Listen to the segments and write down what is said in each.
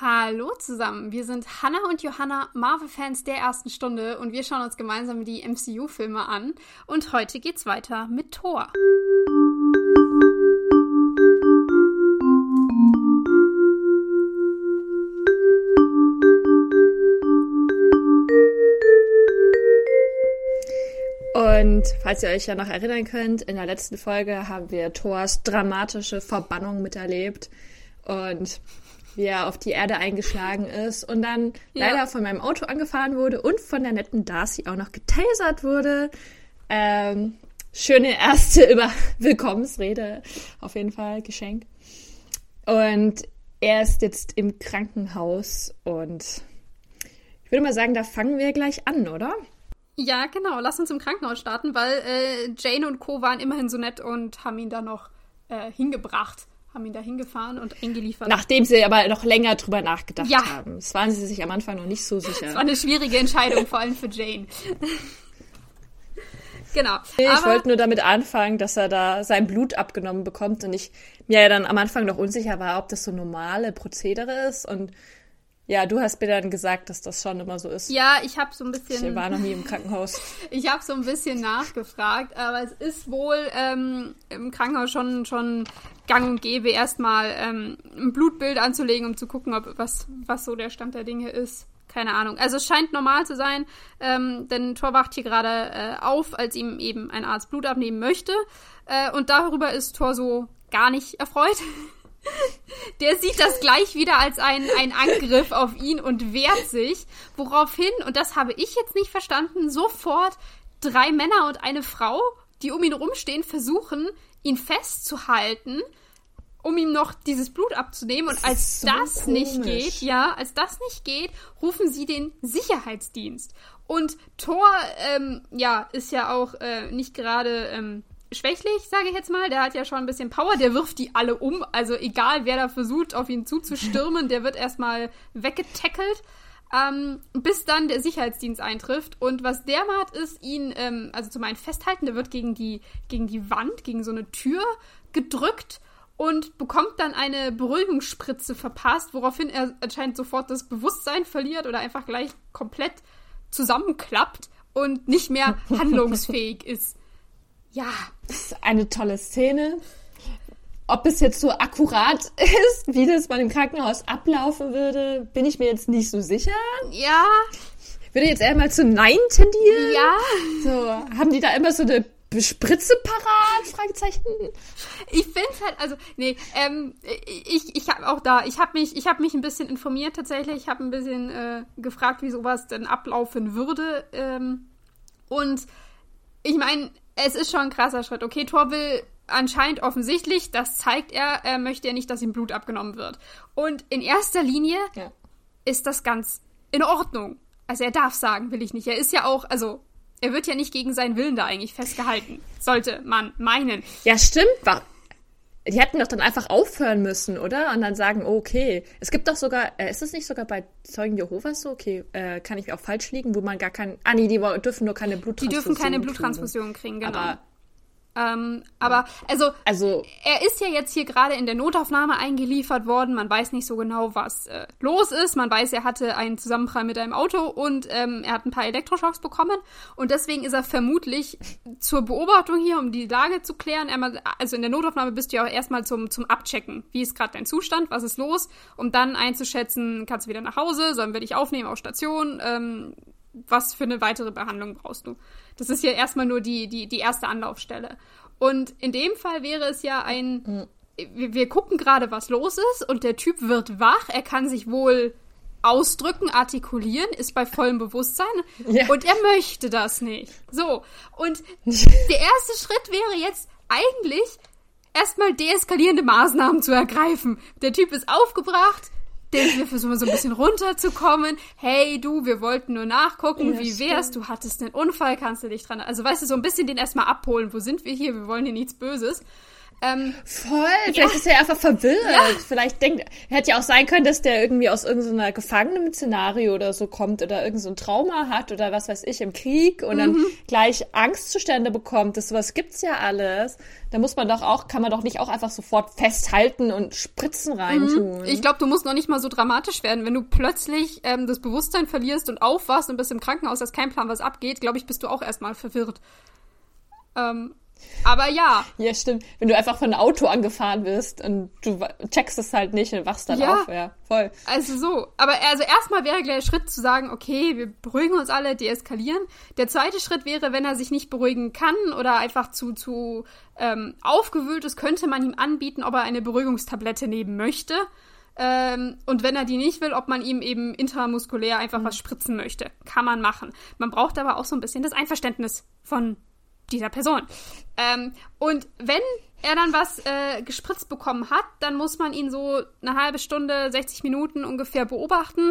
Hallo zusammen, wir sind Hannah und Johanna, Marvel-Fans der ersten Stunde und wir schauen uns gemeinsam die MCU-Filme an. Und heute geht's weiter mit Thor. Und falls ihr euch ja noch erinnern könnt, in der letzten Folge haben wir Thors dramatische Verbannung miterlebt und wie er auf die Erde eingeschlagen ist und dann ja. leider von meinem Auto angefahren wurde und von der netten Darcy auch noch getasert wurde. Ähm, schöne erste Über Willkommensrede, auf jeden Fall Geschenk. Und er ist jetzt im Krankenhaus und ich würde mal sagen, da fangen wir gleich an, oder? Ja, genau. Lass uns im Krankenhaus starten, weil äh, Jane und Co. waren immerhin so nett und haben ihn da noch äh, hingebracht haben ihn da hingefahren und eingeliefert. Nachdem sie aber noch länger drüber nachgedacht ja. haben. Das waren sie sich am Anfang noch nicht so sicher. Das war eine schwierige Entscheidung, vor allem für Jane. genau. Ich wollte nur damit anfangen, dass er da sein Blut abgenommen bekommt und ich mir ja dann am Anfang noch unsicher war, ob das so normale Prozedere ist und ja, du hast mir dann gesagt, dass das schon immer so ist. Ja, ich habe so ein bisschen. Ich war noch nie im Krankenhaus. ich habe so ein bisschen nachgefragt, aber es ist wohl ähm, im Krankenhaus schon schon gang und gäbe, erstmal ähm, ein Blutbild anzulegen, um zu gucken, ob was was so der Stand der Dinge ist. Keine Ahnung. Also es scheint normal zu sein, ähm, denn Thor wacht hier gerade äh, auf, als ihm eben ein Arzt Blut abnehmen möchte. Äh, und darüber ist Thor so gar nicht erfreut. Der sieht das gleich wieder als einen, einen Angriff auf ihn und wehrt sich, woraufhin, und das habe ich jetzt nicht verstanden, sofort drei Männer und eine Frau, die um ihn rumstehen, versuchen, ihn festzuhalten, um ihm noch dieses Blut abzunehmen. Und als so das komisch. nicht geht, ja, als das nicht geht, rufen sie den Sicherheitsdienst. Und Thor, ähm, ja, ist ja auch äh, nicht gerade ähm, schwächlich, sage ich jetzt mal. Der hat ja schon ein bisschen Power, der wirft die alle um. Also egal, wer da versucht, auf ihn zuzustürmen, der wird erstmal weggetackelt. Ähm, bis dann der Sicherheitsdienst eintrifft. Und was der macht, ist ihn, ähm, also zum einen festhalten, der wird gegen die, gegen die Wand, gegen so eine Tür gedrückt und bekommt dann eine Beruhigungsspritze verpasst, woraufhin er anscheinend sofort das Bewusstsein verliert oder einfach gleich komplett zusammenklappt und nicht mehr handlungsfähig ist. Ja. Das ist eine tolle Szene. Ob es jetzt so akkurat ist, wie das mal im Krankenhaus ablaufen würde, bin ich mir jetzt nicht so sicher. Ja. Würde jetzt eher mal zu Nein tendieren. Ja. So, haben die da immer so eine Spritze parat? Fragezeichen. Ich finde halt, also, nee, ähm, ich, ich habe auch da, ich habe mich, ich habe mich ein bisschen informiert tatsächlich, ich habe ein bisschen äh, gefragt, wie sowas denn ablaufen würde. Ähm, und ich meine, es ist schon ein krasser Schritt. Okay, Thor will anscheinend offensichtlich, das zeigt er, er möchte ja nicht, dass ihm Blut abgenommen wird. Und in erster Linie ja. ist das ganz in Ordnung. Also er darf sagen, will ich nicht. Er ist ja auch, also er wird ja nicht gegen seinen Willen da eigentlich festgehalten. Sollte man meinen. Ja, stimmt. Die hätten doch dann einfach aufhören müssen, oder? Und dann sagen, okay. Es gibt doch sogar, äh, ist es nicht sogar bei Zeugen Jehovas so? Okay, äh, kann ich auch falsch liegen, wo man gar kein, ah nee, die dürfen nur keine Bluttransfusion Die dürfen keine Bluttransfusion kriegen, kriegen genau. Aber ähm, aber also, also, er ist ja jetzt hier gerade in der Notaufnahme eingeliefert worden. Man weiß nicht so genau, was äh, los ist. Man weiß, er hatte einen Zusammenprall mit einem Auto und ähm, er hat ein paar Elektroschocks bekommen. Und deswegen ist er vermutlich zur Beobachtung hier, um die Lage zu klären. Also in der Notaufnahme bist du ja auch erstmal zum, zum Abchecken. Wie ist gerade dein Zustand? Was ist los? Um dann einzuschätzen, kannst du wieder nach Hause? Sollen wir dich aufnehmen auf Station? Ähm, was für eine weitere Behandlung brauchst du? Das ist ja erstmal nur die, die, die erste Anlaufstelle. Und in dem Fall wäre es ja ein, wir, wir gucken gerade, was los ist und der Typ wird wach, er kann sich wohl ausdrücken, artikulieren, ist bei vollem Bewusstsein ja. und er möchte das nicht. So, und der erste Schritt wäre jetzt eigentlich erstmal deeskalierende Maßnahmen zu ergreifen. Der Typ ist aufgebracht, den wir versuchen so ein bisschen runterzukommen. Hey, du, wir wollten nur nachgucken, ja, wie wär's? Stimmt. Du hattest einen Unfall, kannst du dich dran. Also weißt du, so ein bisschen den erstmal abholen. Wo sind wir hier? Wir wollen hier nichts Böses. Ähm, Voll, vielleicht ja. ist er einfach verwirrt. Ja. Vielleicht denkt, hätte ja auch sein können, dass der irgendwie aus irgendeiner Gefangenen-Szenario oder so kommt oder irgendein so Trauma hat oder was weiß ich, im Krieg und mhm. dann gleich Angstzustände bekommt. Das sowas gibt's ja alles. Da muss man doch auch, kann man doch nicht auch einfach sofort festhalten und Spritzen reintun. Mhm. Ich glaube, du musst noch nicht mal so dramatisch werden. Wenn du plötzlich ähm, das Bewusstsein verlierst und aufwachst und bist im Krankenhaus, hast kein Plan, was abgeht, glaube ich, bist du auch erstmal verwirrt. Ähm, aber ja. Ja, stimmt. Wenn du einfach von einem Auto angefahren wirst und du checkst es halt nicht und wachst dann ja. auf, ja, voll. Also so. Aber also erstmal wäre gleich der Schritt zu sagen, okay, wir beruhigen uns alle, deeskalieren. Der zweite Schritt wäre, wenn er sich nicht beruhigen kann oder einfach zu, zu ähm, aufgewühlt ist, könnte man ihm anbieten, ob er eine Beruhigungstablette nehmen möchte. Ähm, und wenn er die nicht will, ob man ihm eben intramuskulär einfach mhm. was spritzen möchte. Kann man machen. Man braucht aber auch so ein bisschen das Einverständnis von dieser Person. Ähm, und wenn er dann was äh, gespritzt bekommen hat, dann muss man ihn so eine halbe Stunde, 60 Minuten ungefähr beobachten,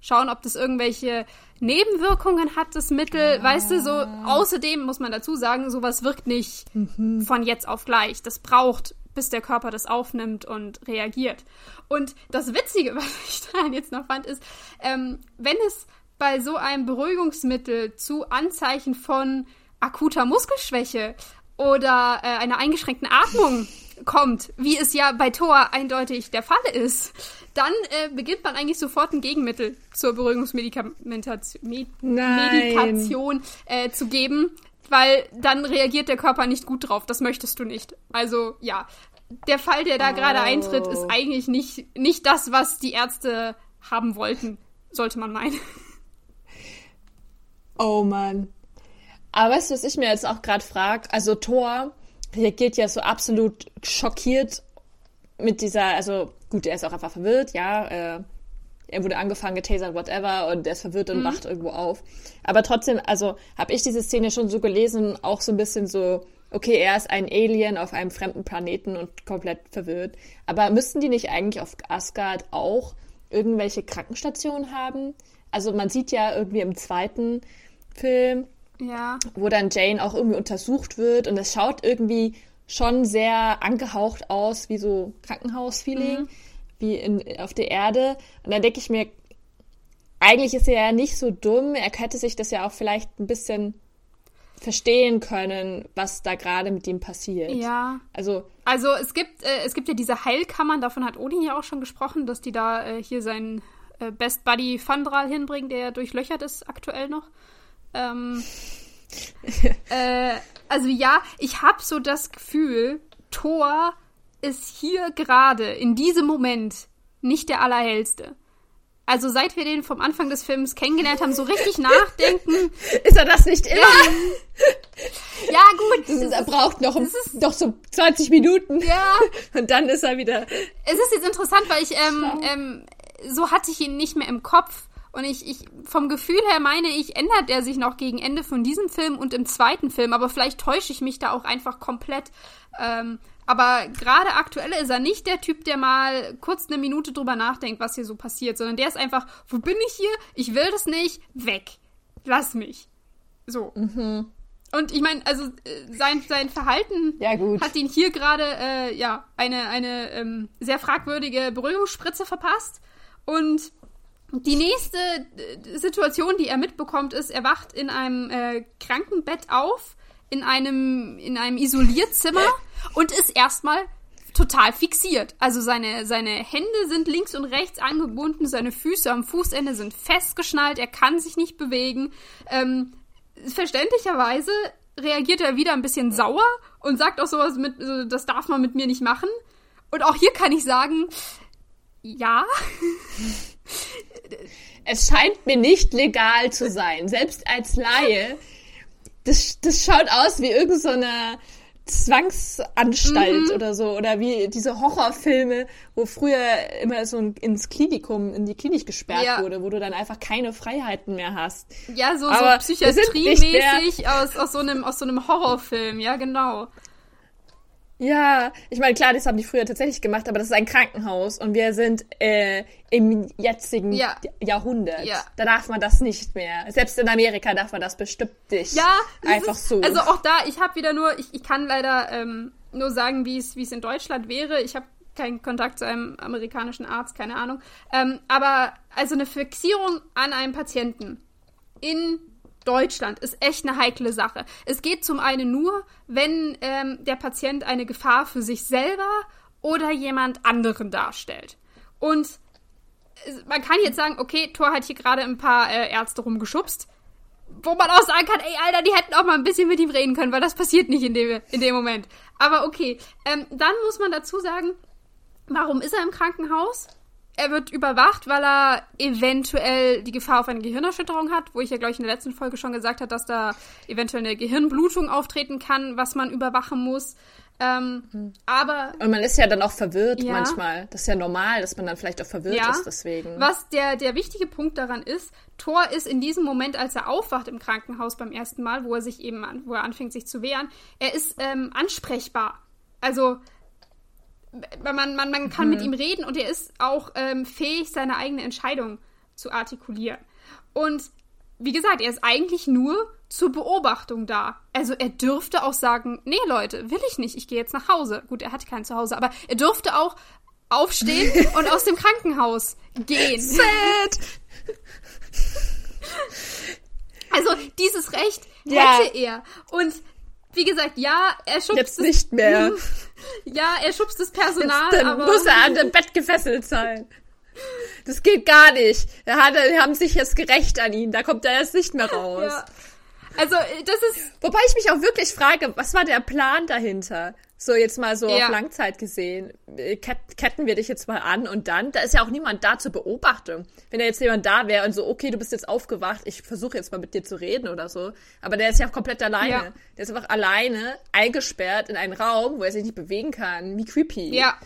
schauen, ob das irgendwelche Nebenwirkungen hat, das Mittel. Ja. Weißt du, so außerdem muss man dazu sagen, sowas wirkt nicht mhm. von jetzt auf gleich. Das braucht, bis der Körper das aufnimmt und reagiert. Und das Witzige, was ich daran jetzt noch fand, ist, ähm, wenn es bei so einem Beruhigungsmittel zu Anzeichen von akuter Muskelschwäche oder äh, einer eingeschränkten Atmung kommt, wie es ja bei Thor eindeutig der Fall ist, dann äh, beginnt man eigentlich sofort ein Gegenmittel zur Beruhigungsmedikation äh, zu geben, weil dann reagiert der Körper nicht gut drauf. Das möchtest du nicht. Also ja, der Fall, der da oh. gerade eintritt, ist eigentlich nicht, nicht das, was die Ärzte haben wollten, sollte man meinen. Oh Mann. Aber weißt du, was ich mir jetzt auch gerade frage? Also Thor reagiert ja so absolut schockiert mit dieser, also gut, er ist auch einfach verwirrt, ja. Äh, er wurde angefangen, getasert, whatever, und er ist verwirrt und mhm. wacht irgendwo auf. Aber trotzdem, also habe ich diese Szene schon so gelesen, auch so ein bisschen so, okay, er ist ein Alien auf einem fremden Planeten und komplett verwirrt. Aber müssten die nicht eigentlich auf Asgard auch irgendwelche Krankenstationen haben? Also man sieht ja irgendwie im zweiten Film, ja. Wo dann Jane auch irgendwie untersucht wird und es schaut irgendwie schon sehr angehaucht aus, wie so Krankenhaus-Feeling, mhm. wie in, auf der Erde. Und dann denke ich mir, eigentlich ist er ja nicht so dumm. Er hätte sich das ja auch vielleicht ein bisschen verstehen können, was da gerade mit ihm passiert. Ja. Also, also es gibt äh, es gibt ja diese Heilkammern, davon hat Odin ja auch schon gesprochen, dass die da äh, hier seinen äh, Best Buddy Fandral hinbringen, der durchlöchert ist aktuell noch. Ähm, äh, also ja, ich habe so das Gefühl, Thor ist hier gerade in diesem Moment nicht der allerhellste. Also seit wir den vom Anfang des Films kennengelernt haben, so richtig nachdenken. Ist er das nicht immer? ja, gut. Ist, er braucht noch, ist, noch so 20 Minuten. Ja. Und dann ist er wieder. Es ist jetzt interessant, weil ich, ähm, ähm, so hatte ich ihn nicht mehr im Kopf. Und ich, ich, vom Gefühl her meine ich, ändert er sich noch gegen Ende von diesem Film und im zweiten Film. Aber vielleicht täusche ich mich da auch einfach komplett. Ähm, aber gerade aktuell ist er nicht der Typ, der mal kurz eine Minute drüber nachdenkt, was hier so passiert, sondern der ist einfach, wo bin ich hier? Ich will das nicht, weg. Lass mich. So. Mhm. Und ich meine, also äh, sein, sein Verhalten ja, hat ihn hier gerade äh, ja eine, eine ähm, sehr fragwürdige Beruhigungsspritze verpasst. Und die nächste äh, Situation, die er mitbekommt, ist, er wacht in einem äh, Krankenbett auf, in einem, in einem Isolierzimmer und ist erstmal total fixiert. Also seine, seine Hände sind links und rechts angebunden, seine Füße am Fußende sind festgeschnallt, er kann sich nicht bewegen. Ähm, verständlicherweise reagiert er wieder ein bisschen sauer und sagt auch sowas mit, das darf man mit mir nicht machen. Und auch hier kann ich sagen, ja. Es scheint mir nicht legal zu sein, selbst als Laie. Das, das schaut aus wie irgendeine so Zwangsanstalt mhm. oder so. Oder wie diese Horrorfilme, wo früher immer so ins Klinikum, in die Klinik gesperrt ja. wurde, wo du dann einfach keine Freiheiten mehr hast. Ja, so, so psychiatriemäßig aus, aus, so einem, aus so einem Horrorfilm, ja, genau. Ja, ich meine, klar, das haben die früher tatsächlich gemacht, aber das ist ein Krankenhaus und wir sind äh, im jetzigen ja. Jahrhundert. Ja. Da darf man das nicht mehr. Selbst in Amerika darf man das bestimmt nicht. Ja, einfach ist, so. Also auch da, ich habe wieder nur, ich, ich kann leider ähm, nur sagen, wie es in Deutschland wäre. Ich habe keinen Kontakt zu einem amerikanischen Arzt, keine Ahnung. Ähm, aber also eine Fixierung an einem Patienten in Deutschland ist echt eine heikle Sache. Es geht zum einen nur, wenn ähm, der Patient eine Gefahr für sich selber oder jemand anderen darstellt. Und man kann jetzt sagen, okay, Thor hat hier gerade ein paar äh, Ärzte rumgeschubst, wo man auch sagen kann, ey, Alter, die hätten auch mal ein bisschen mit ihm reden können, weil das passiert nicht in dem, in dem Moment. Aber okay, ähm, dann muss man dazu sagen, warum ist er im Krankenhaus? Er wird überwacht, weil er eventuell die Gefahr auf eine Gehirnerschütterung hat, wo ich ja, glaube ich, in der letzten Folge schon gesagt habe, dass da eventuell eine Gehirnblutung auftreten kann, was man überwachen muss. Ähm, mhm. Aber. Und man ist ja dann auch verwirrt ja. manchmal. Das ist ja normal, dass man dann vielleicht auch verwirrt ja. ist deswegen. Was der, der wichtige Punkt daran ist, Thor ist in diesem Moment, als er aufwacht im Krankenhaus beim ersten Mal, wo er sich eben an, wo er anfängt, sich zu wehren, er ist ähm, ansprechbar. Also man, man, man kann mhm. mit ihm reden und er ist auch ähm, fähig, seine eigene Entscheidung zu artikulieren. Und wie gesagt, er ist eigentlich nur zur Beobachtung da. Also er dürfte auch sagen, nee Leute, will ich nicht, ich gehe jetzt nach Hause. Gut, er hat kein Zuhause, aber er dürfte auch aufstehen und aus dem Krankenhaus gehen. Sad. Also dieses Recht ja. hätte er. Und wie gesagt, ja, er schubst Jetzt nicht mehr. Ja, er schubst das Personal, Jetzt, dann muss er an dem Bett gefesselt sein. Das geht gar nicht. Er hat, haben sich jetzt gerecht an ihn. Da kommt er jetzt nicht mehr raus. Ja. Also, das ist. Wobei ich mich auch wirklich frage, was war der Plan dahinter? So jetzt mal so ja. auf Langzeit gesehen. Ketten wir dich jetzt mal an und dann, da ist ja auch niemand da zur Beobachtung. Wenn da jetzt jemand da wäre und so, okay, du bist jetzt aufgewacht, ich versuche jetzt mal mit dir zu reden oder so. Aber der ist ja auch komplett alleine. Ja. Der ist einfach alleine eingesperrt in einen Raum, wo er sich nicht bewegen kann. Wie creepy. Ja.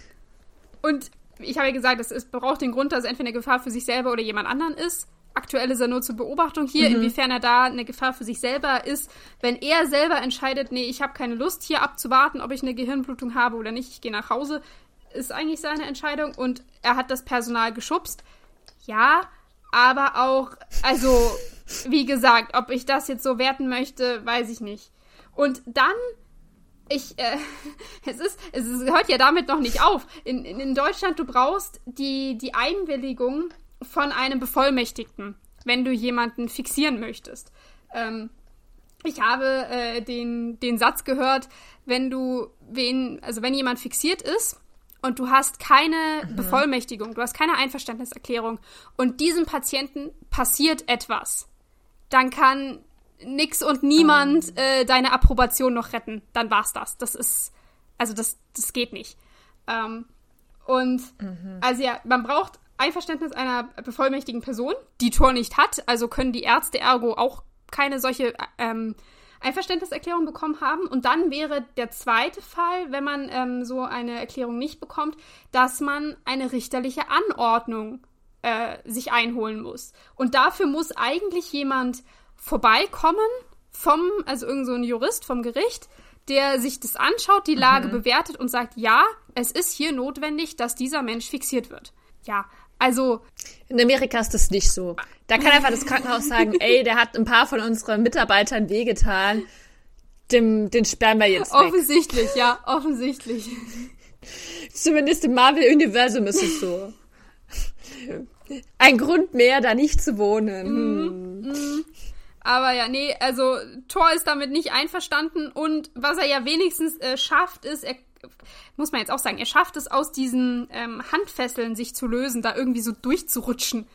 Und ich habe ja gesagt, es, braucht den Grund, dass es entweder eine Gefahr für sich selber oder jemand anderen ist. Aktuell ist er nur zur Beobachtung hier, mhm. inwiefern er da eine Gefahr für sich selber ist. Wenn er selber entscheidet, nee, ich habe keine Lust hier abzuwarten, ob ich eine Gehirnblutung habe oder nicht, ich gehe nach Hause, ist eigentlich seine Entscheidung und er hat das Personal geschubst. Ja, aber auch, also, wie gesagt, ob ich das jetzt so werten möchte, weiß ich nicht. Und dann ich, äh, es ist, es ist, hört ja damit noch nicht auf. In, in, in Deutschland, du brauchst die, die Einwilligung von einem Bevollmächtigten, wenn du jemanden fixieren möchtest. Ähm, ich habe äh, den, den Satz gehört, wenn du wen, also wenn jemand fixiert ist und du hast keine mhm. Bevollmächtigung, du hast keine Einverständniserklärung und diesem Patienten passiert etwas, dann kann nix und niemand oh. äh, deine Approbation noch retten. Dann war's das. Das ist, also das, das geht nicht. Ähm, und mhm. also ja, man braucht Einverständnis einer bevollmächtigen Person, die Tor nicht hat, also können die Ärzte ergo auch keine solche ähm, Einverständniserklärung bekommen haben. Und dann wäre der zweite Fall, wenn man ähm, so eine Erklärung nicht bekommt, dass man eine richterliche Anordnung äh, sich einholen muss. Und dafür muss eigentlich jemand vorbeikommen vom, also irgend so ein Jurist vom Gericht, der sich das anschaut, die Lage mhm. bewertet und sagt, ja, es ist hier notwendig, dass dieser Mensch fixiert wird. Ja, also. In Amerika ist das nicht so. Da kann einfach das Krankenhaus sagen, ey, der hat ein paar von unseren Mitarbeitern wehgetan. Dem, den sperren wir jetzt weg. Offensichtlich, ja, offensichtlich. Zumindest im Marvel-Universum ist es so. Ein Grund mehr, da nicht zu wohnen. Mm, mm. Aber ja, nee, also Thor ist damit nicht einverstanden und was er ja wenigstens äh, schafft, ist, er muss man jetzt auch sagen, er schafft es aus diesen ähm, Handfesseln sich zu lösen, da irgendwie so durchzurutschen.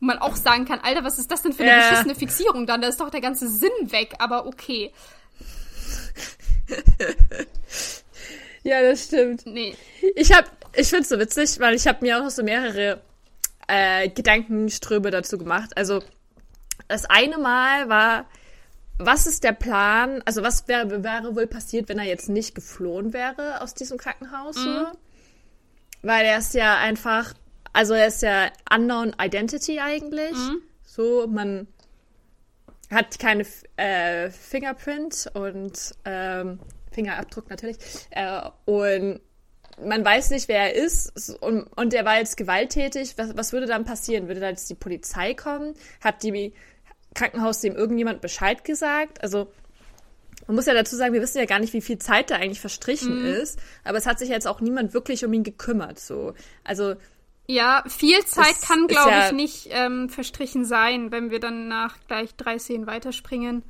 Wo man auch sagen kann, Alter, was ist das denn für eine ja. beschissene Fixierung dann? Da ist doch der ganze Sinn weg, aber okay. ja, das stimmt. Nee. Ich hab, ich find's so witzig, weil ich habe mir auch so mehrere äh, Gedankenströme dazu gemacht. Also, das eine Mal war, was ist der Plan? Also was wäre, wäre wohl passiert, wenn er jetzt nicht geflohen wäre aus diesem Krankenhaus? Mhm. Weil er ist ja einfach, also er ist ja unknown identity eigentlich. Mhm. So, man hat keine äh, Fingerprint und ähm, Fingerabdruck natürlich. Äh, und man weiß nicht, wer er ist und, und der war jetzt gewalttätig. Was, was würde dann passieren? Würde da jetzt die Polizei kommen? Hat die Krankenhaus dem irgendjemand Bescheid gesagt? Also man muss ja dazu sagen, wir wissen ja gar nicht, wie viel Zeit da eigentlich verstrichen mhm. ist, aber es hat sich jetzt auch niemand wirklich um ihn gekümmert, so. Also. Ja, viel Zeit kann, glaube ja ich, nicht ähm, verstrichen sein, wenn wir dann nach gleich drei Szenen weiterspringen.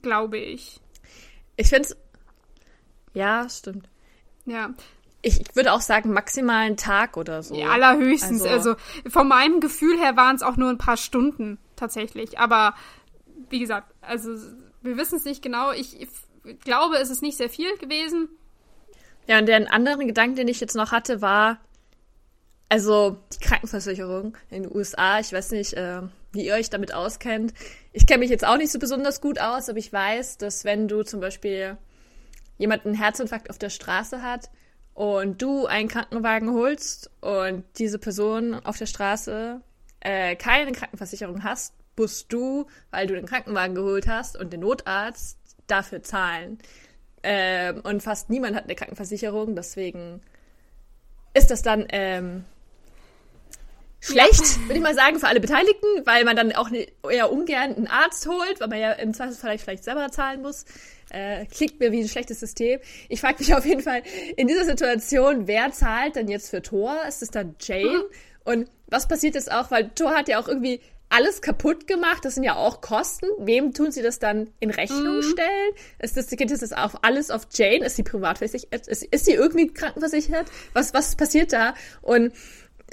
Glaube ich. Ich finde es. Ja, stimmt. Ja. Ich würde auch sagen, maximal einen Tag oder so. Ja, allerhöchstens. Also, also von meinem Gefühl her waren es auch nur ein paar Stunden tatsächlich. Aber wie gesagt, also wir wissen es nicht genau. Ich, ich glaube, es ist nicht sehr viel gewesen. Ja, und der andere Gedanke, den ich jetzt noch hatte, war, also die Krankenversicherung in den USA, ich weiß nicht, äh, wie ihr euch damit auskennt. Ich kenne mich jetzt auch nicht so besonders gut aus, aber ich weiß, dass wenn du zum Beispiel jemanden einen Herzinfarkt auf der Straße hat und du einen Krankenwagen holst und diese Person auf der Straße äh, keine Krankenversicherung hast, musst du, weil du den Krankenwagen geholt hast und den Notarzt, dafür zahlen. Ähm, und fast niemand hat eine Krankenversicherung, deswegen ist das dann ähm, schlecht, ja. würde ich mal sagen, für alle Beteiligten, weil man dann auch ne, eher ungern einen Arzt holt, weil man ja im Zweifelsfall vielleicht selber zahlen muss. Äh, klingt mir wie ein schlechtes System. Ich frage mich auf jeden Fall in dieser Situation, wer zahlt denn jetzt für Thor? Ist es dann Jane? Mhm. Und was passiert jetzt auch, weil Thor hat ja auch irgendwie alles kaputt gemacht. Das sind ja auch Kosten. Wem tun sie das dann in Rechnung mm. stellen? Ist das, geht das auf alles auf Jane? Ist sie privatversichert? Ist, ist sie irgendwie krankenversichert? Was, was passiert da? Und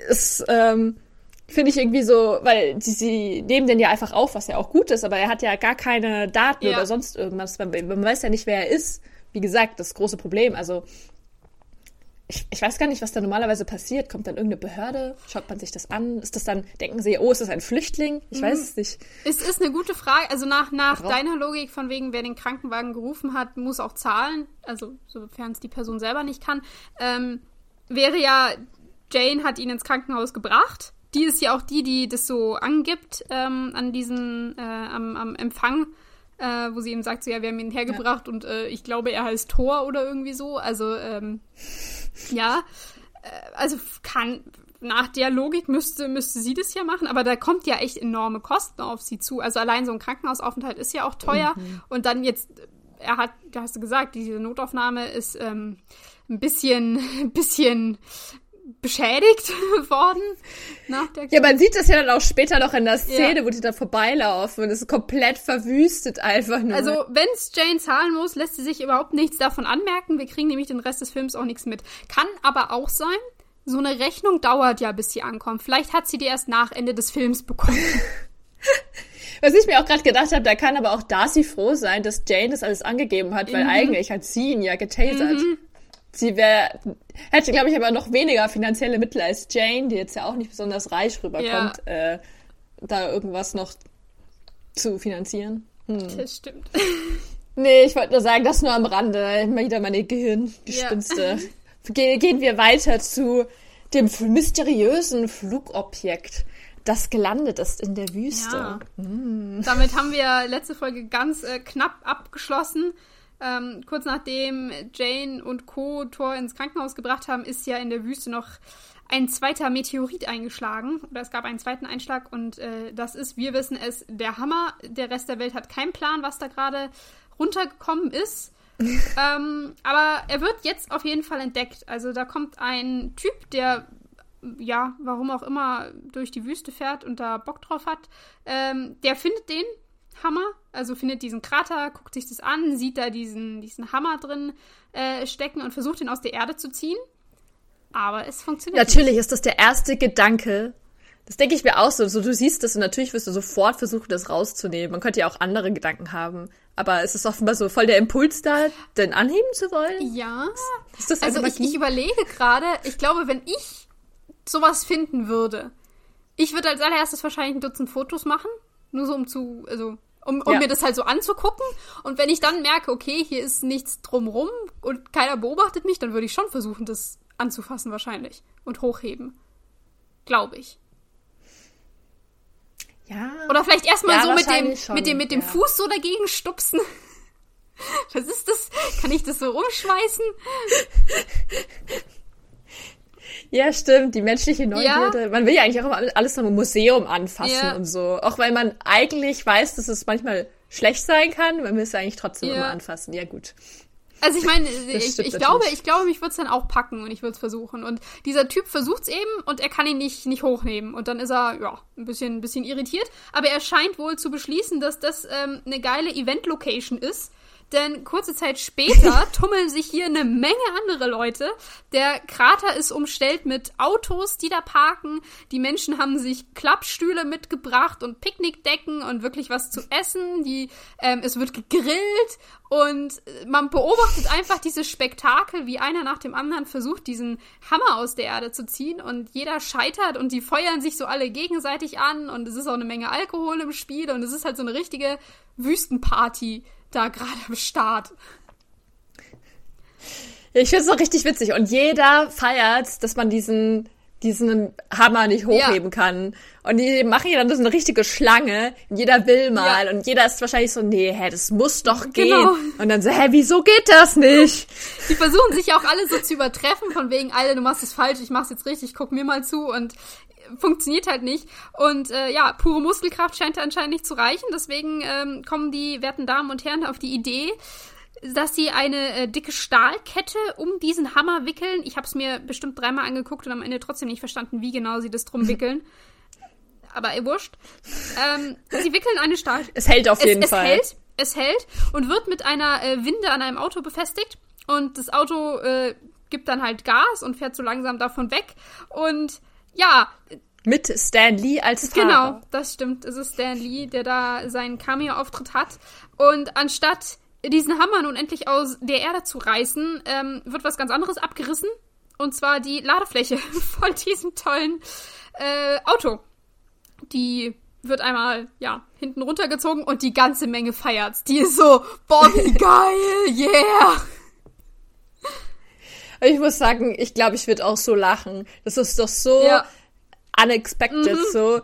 es, ähm, finde ich irgendwie so, weil die, sie nehmen den ja einfach auf, was ja auch gut ist, aber er hat ja gar keine Daten ja. oder sonst irgendwas. Man, man weiß ja nicht, wer er ist. Wie gesagt, das große Problem. Also ich, ich weiß gar nicht, was da normalerweise passiert. Kommt dann irgendeine Behörde? Schaut man sich das an? Ist das dann, denken sie, oh, ist das ein Flüchtling? Ich mhm. weiß es nicht. Es ist eine gute Frage. Also nach, nach deiner Logik von wegen, wer den Krankenwagen gerufen hat, muss auch zahlen. Also sofern es die Person selber nicht kann. Ähm, wäre ja, Jane hat ihn ins Krankenhaus gebracht. Die ist ja auch die, die das so angibt ähm, an diesem, äh, am, am Empfang. Äh, wo sie ihm sagt, so, ja, wir haben ihn hergebracht ja. und äh, ich glaube, er heißt Thor oder irgendwie so. Also ähm, ja, äh, also kann nach der Logik müsste, müsste sie das ja machen, aber da kommt ja echt enorme Kosten auf sie zu. Also allein so ein Krankenhausaufenthalt ist ja auch teuer. Mhm. Und dann jetzt, er hat, da hast du gesagt, diese Notaufnahme ist ähm, ein bisschen, ein bisschen beschädigt worden nach der Ja, man sieht das ja dann auch später noch in der Szene, ja. wo die da vorbeilaufen und es ist komplett verwüstet einfach nur. Also, wenn es Jane zahlen muss, lässt sie sich überhaupt nichts davon anmerken. Wir kriegen nämlich den Rest des Films auch nichts mit. Kann aber auch sein, so eine Rechnung dauert ja, bis sie ankommt. Vielleicht hat sie die erst nach Ende des Films bekommen. Was ich mir auch gerade gedacht habe, da kann aber auch Darcy froh sein, dass Jane das alles angegeben hat, weil mhm. eigentlich hat sie ihn ja getasert. Mhm sie wäre, hätte, glaube ich, aber noch weniger finanzielle Mittel als Jane, die jetzt ja auch nicht besonders reich rüberkommt, ja. äh, da irgendwas noch zu finanzieren. Hm. Das stimmt. Nee, ich wollte nur sagen, das nur am Rande. Immer wieder meine Gehirngespinste. Ja. Ge gehen wir weiter zu dem mysteriösen Flugobjekt, das gelandet ist in der Wüste. Ja. Mm. Damit haben wir letzte Folge ganz äh, knapp abgeschlossen. Ähm, kurz nachdem Jane und Co. Thor ins Krankenhaus gebracht haben, ist ja in der Wüste noch ein zweiter Meteorit eingeschlagen. Oder es gab einen zweiten Einschlag und äh, das ist, wir wissen es, der Hammer. Der Rest der Welt hat keinen Plan, was da gerade runtergekommen ist. ähm, aber er wird jetzt auf jeden Fall entdeckt. Also da kommt ein Typ, der ja, warum auch immer durch die Wüste fährt und da Bock drauf hat. Ähm, der findet den Hammer. Also findet diesen Krater, guckt sich das an, sieht da diesen, diesen Hammer drin äh, stecken und versucht ihn aus der Erde zu ziehen. Aber es funktioniert Natürlich nicht. ist das der erste Gedanke. Das denke ich mir auch so. so. Du siehst das und natürlich wirst du sofort versuchen, das rauszunehmen. Man könnte ja auch andere Gedanken haben. Aber es ist offenbar so voll der Impuls da, den anheben zu wollen. Ja. Ist das also ich, ich überlege gerade, ich glaube, wenn ich sowas finden würde, ich würde als allererstes wahrscheinlich ein Dutzend Fotos machen. Nur so um zu, also um, um ja. mir das halt so anzugucken. Und wenn ich dann merke, okay, hier ist nichts drumrum und keiner beobachtet mich, dann würde ich schon versuchen, das anzufassen wahrscheinlich und hochheben. Glaube ich. Ja. Oder vielleicht erstmal ja, so mit dem, schon, mit dem, mit dem ja. Fuß so dagegen stupsen. Was ist das? Kann ich das so rumschmeißen? Ja, stimmt, die menschliche Neugierde. Ja. Man will ja eigentlich auch immer alles im Museum anfassen ja. und so. Auch weil man eigentlich weiß, dass es manchmal schlecht sein kann, man müsste eigentlich trotzdem ja. immer anfassen. Ja, gut. Also ich meine, ich, ich glaube, ich glaube, mich würde es dann auch packen und ich würde es versuchen. Und dieser Typ versucht es eben und er kann ihn nicht, nicht hochnehmen. Und dann ist er, ja, ein bisschen, ein bisschen irritiert. Aber er scheint wohl zu beschließen, dass das ähm, eine geile Event-Location ist denn kurze Zeit später tummeln sich hier eine Menge andere Leute. Der Krater ist umstellt mit Autos, die da parken. Die Menschen haben sich Klappstühle mitgebracht und Picknickdecken und wirklich was zu essen. Die, ähm, es wird gegrillt und man beobachtet einfach dieses Spektakel, wie einer nach dem anderen versucht, diesen Hammer aus der Erde zu ziehen und jeder scheitert und die feuern sich so alle gegenseitig an und es ist auch eine Menge Alkohol im Spiel und es ist halt so eine richtige Wüstenparty da gerade am Start. Ich finde es auch richtig witzig. Und jeder feiert, dass man diesen, diesen Hammer nicht hochheben ja. kann. Und die machen ja dann so eine richtige Schlange. Jeder will mal. Ja. Und jeder ist wahrscheinlich so, nee, hä, das muss doch gehen. Genau. Und dann so, hä, wieso geht das nicht? Die versuchen sich auch alle so zu übertreffen, von wegen, Alter, du machst es falsch, ich mach's jetzt richtig, guck mir mal zu. Und funktioniert halt nicht. Und äh, ja, pure Muskelkraft scheint anscheinend nicht zu reichen. Deswegen ähm, kommen die werten Damen und Herren auf die Idee, dass sie eine äh, dicke Stahlkette um diesen Hammer wickeln. Ich habe es mir bestimmt dreimal angeguckt und am Ende trotzdem nicht verstanden, wie genau sie das drum wickeln. Aber ihr wurscht. Ähm, sie wickeln eine Stahl. Es hält auf jeden es, Fall. Es hält, es hält und wird mit einer äh, Winde an einem Auto befestigt. Und das Auto äh, gibt dann halt Gas und fährt so langsam davon weg. Und ja. Mit Stan Lee als Fahrer. Genau, das stimmt. Es ist Stan Lee, der da seinen Cameo-Auftritt hat. Und anstatt diesen Hammer nun endlich aus der Erde zu reißen, ähm, wird was ganz anderes abgerissen. Und zwar die Ladefläche von diesem tollen äh, Auto. Die wird einmal, ja, hinten runtergezogen und die ganze Menge feiert's. Die ist so, boah, wie geil, yeah! Ich muss sagen, ich glaube, ich würde auch so lachen. Das ist doch so ja. unexpected, mhm. so.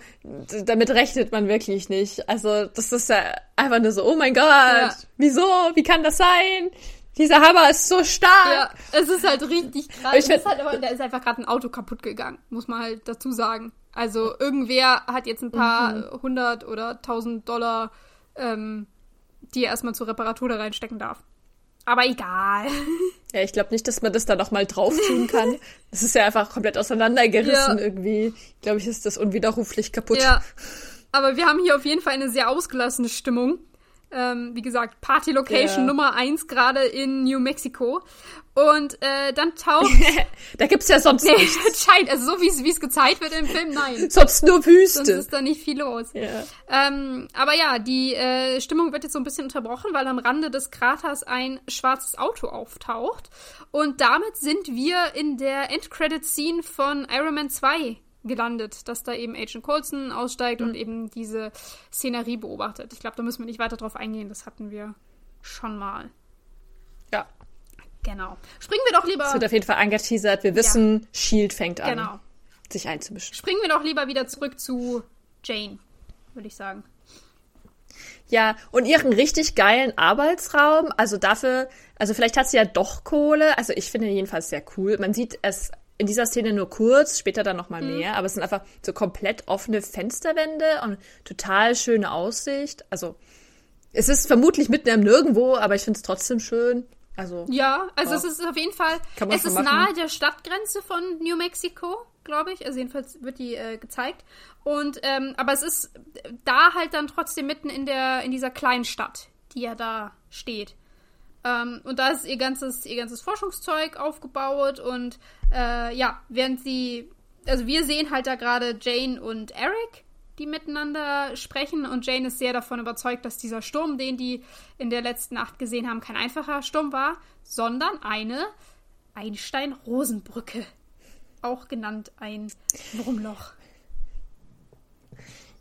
Damit rechnet man wirklich nicht. Also, das ist ja einfach nur so, oh mein Gott, ja. wieso? Wie kann das sein? Dieser Hammer ist so stark. Ja, es ist halt richtig krass. Ich find, halt aber, da ist einfach gerade ein Auto kaputt gegangen, muss man halt dazu sagen. Also irgendwer hat jetzt ein paar mhm. hundert oder tausend Dollar, ähm, die er erstmal zur Reparatur da reinstecken darf. Aber egal. Ja, ich glaube nicht, dass man das da noch mal drauf tun kann. Das ist ja einfach komplett auseinandergerissen ja. irgendwie. Ich glaube, ich ist das unwiderruflich kaputt. Ja. Aber wir haben hier auf jeden Fall eine sehr ausgelassene Stimmung. Ähm, wie gesagt, Party Location ja. Nummer eins gerade in New Mexico. Und äh, dann taucht. da gibt's ja sonst nee, nichts. Scheint, also so wie es gezeigt wird im Film, nein. sonst nur Wüste. Sonst ist da nicht viel los. Ja. Ähm, aber ja, die äh, Stimmung wird jetzt so ein bisschen unterbrochen, weil am Rande des Kraters ein schwarzes Auto auftaucht. Und damit sind wir in der Endcredit-Scene von Iron Man 2 gelandet, dass da eben Agent Coulson aussteigt mhm. und eben diese Szenerie beobachtet. Ich glaube, da müssen wir nicht weiter drauf eingehen, das hatten wir schon mal. Ja. Genau. Springen wir doch lieber. Es wird auf jeden Fall angeteasert. Wir wissen, ja. Shield fängt an, genau. sich einzumischen. Springen wir doch lieber wieder zurück zu Jane, würde ich sagen. Ja, und ihren richtig geilen Arbeitsraum. Also dafür, also vielleicht hat sie ja doch Kohle. Also ich finde jedenfalls sehr cool. Man sieht es in dieser Szene nur kurz, später dann nochmal mhm. mehr, aber es sind einfach so komplett offene Fensterwände und total schöne Aussicht. Also es ist vermutlich mitten im Nirgendwo, aber ich finde es trotzdem schön. Also, ja, also oh. es ist auf jeden Fall, es ist machen. nahe der Stadtgrenze von New Mexico, glaube ich. Also jedenfalls wird die äh, gezeigt. Und ähm, aber es ist da halt dann trotzdem mitten in der in dieser kleinen Stadt, die ja da steht. Ähm, und da ist ihr ganzes ihr ganzes Forschungszeug aufgebaut und äh, ja, während sie also wir sehen halt da gerade Jane und Eric die miteinander sprechen und Jane ist sehr davon überzeugt, dass dieser Sturm, den die in der letzten Nacht gesehen haben, kein einfacher Sturm war, sondern eine Einstein-Rosenbrücke. Auch genannt ein Wurmloch.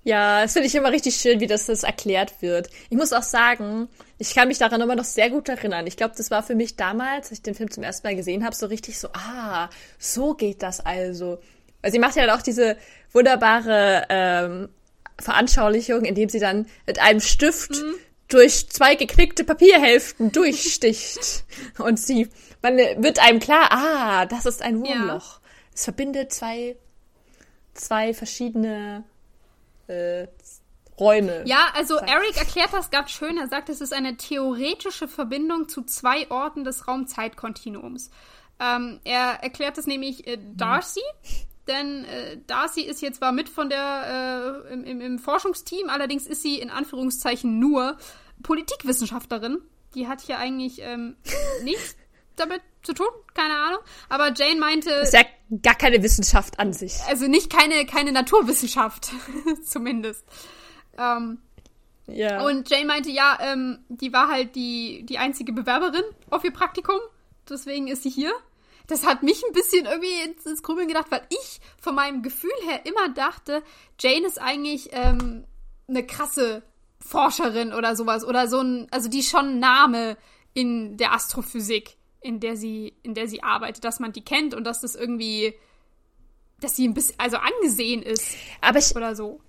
Ja, das finde ich immer richtig schön, wie das, das erklärt wird. Ich muss auch sagen, ich kann mich daran immer noch sehr gut erinnern. Ich glaube, das war für mich damals, als ich den Film zum ersten Mal gesehen habe, so richtig so, ah, so geht das also. Weil sie macht ja auch diese wunderbare ähm, Veranschaulichung, indem sie dann mit einem Stift mhm. durch zwei geknickte Papierhälften durchsticht. Und sie, man wird einem klar, ah, das ist ein Wurmloch. Ja. Es verbindet zwei, zwei verschiedene äh, Räume. Ja, also Eric erklärt das ganz schön. Er sagt, es ist eine theoretische Verbindung zu zwei Orten des Raumzeitkontinuums. Ähm, er erklärt es nämlich äh, Darcy, denn äh, Darcy ist jetzt zwar mit von der äh, im, im, im, Forschungsteam, allerdings ist sie in Anführungszeichen nur Politikwissenschaftlerin. Die hat hier eigentlich ähm, nichts damit zu tun, keine Ahnung. Aber Jane meinte. Ist ja gar keine Wissenschaft an sich. Also nicht keine, keine Naturwissenschaft, zumindest. Ähm, ja. Und Jane meinte, ja, ähm, die war halt die, die einzige Bewerberin auf ihr Praktikum. Deswegen ist sie hier das hat mich ein bisschen irgendwie ins, ins Grübeln gedacht, weil ich von meinem Gefühl her immer dachte, Jane ist eigentlich ähm, eine krasse Forscherin oder sowas oder so ein, also die schon Name in der Astrophysik, in der sie, in der sie arbeitet, dass man die kennt und dass das irgendwie, dass sie ein bisschen, also angesehen ist. Aber ich, oder so.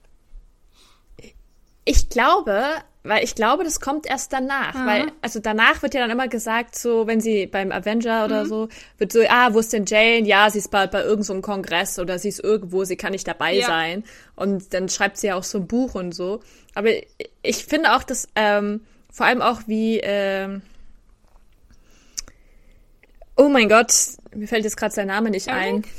Ich glaube, weil ich glaube, das kommt erst danach. Mhm. Weil, also danach wird ja dann immer gesagt, so, wenn sie beim Avenger oder mhm. so, wird so, ah, wo ist denn Jane? Ja, sie ist bald bei irgendeinem so Kongress oder sie ist irgendwo, sie kann nicht dabei ja. sein. Und dann schreibt sie ja auch so ein Buch und so. Aber ich finde auch, dass, ähm, vor allem auch wie, ähm, oh mein Gott, mir fällt jetzt gerade sein Name nicht Eric? ein.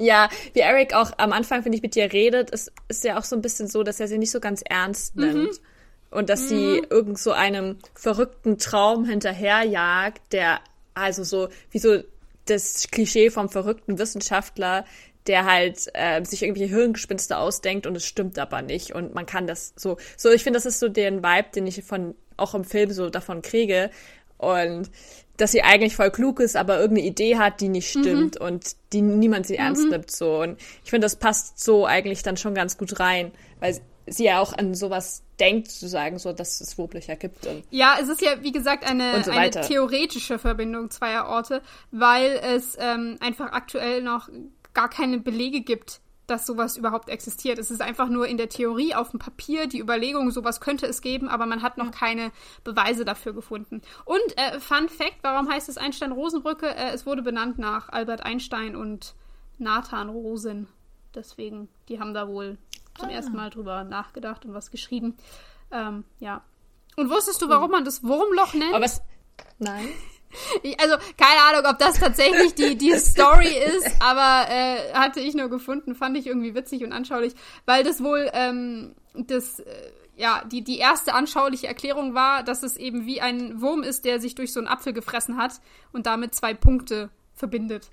Ja, wie Eric auch am Anfang, finde ich, mit dir redet, ist, ist ja auch so ein bisschen so, dass er sie nicht so ganz ernst mhm. nimmt. Mhm. Und dass mhm. sie irgend so einem verrückten Traum hinterherjagt, der also so, wie so das Klischee vom verrückten Wissenschaftler, der halt äh, sich irgendwie Hirngespinste ausdenkt und es stimmt aber nicht. Und man kann das so, so, ich finde, das ist so den Vibe, den ich von, auch im Film so davon kriege. Und dass sie eigentlich voll klug ist, aber irgendeine Idee hat, die nicht stimmt mhm. und die niemand sie ernst mhm. nimmt. So. Und ich finde, das passt so eigentlich dann schon ganz gut rein, weil sie ja auch an sowas denkt, zu sagen, so, dass es Wurmlöcher gibt. Ja, es ist ja, wie gesagt, eine, so eine theoretische Verbindung zweier Orte, weil es ähm, einfach aktuell noch gar keine Belege gibt, dass sowas überhaupt existiert. Es ist einfach nur in der Theorie auf dem Papier die Überlegung, sowas könnte es geben, aber man hat noch keine Beweise dafür gefunden. Und äh, Fun Fact, warum heißt es Einstein-Rosenbrücke? Äh, es wurde benannt nach Albert Einstein und Nathan Rosen. Deswegen, die haben da wohl zum ah. ersten Mal drüber nachgedacht und was geschrieben. Ähm, ja. Und wusstest du, warum man das Wurmloch nennt? Aber es, nein. Ich, also, keine Ahnung, ob das tatsächlich die, die Story ist, aber äh, hatte ich nur gefunden, fand ich irgendwie witzig und anschaulich, weil das wohl ähm, das, äh, ja, die, die erste anschauliche Erklärung war, dass es eben wie ein Wurm ist, der sich durch so einen Apfel gefressen hat und damit zwei Punkte verbindet.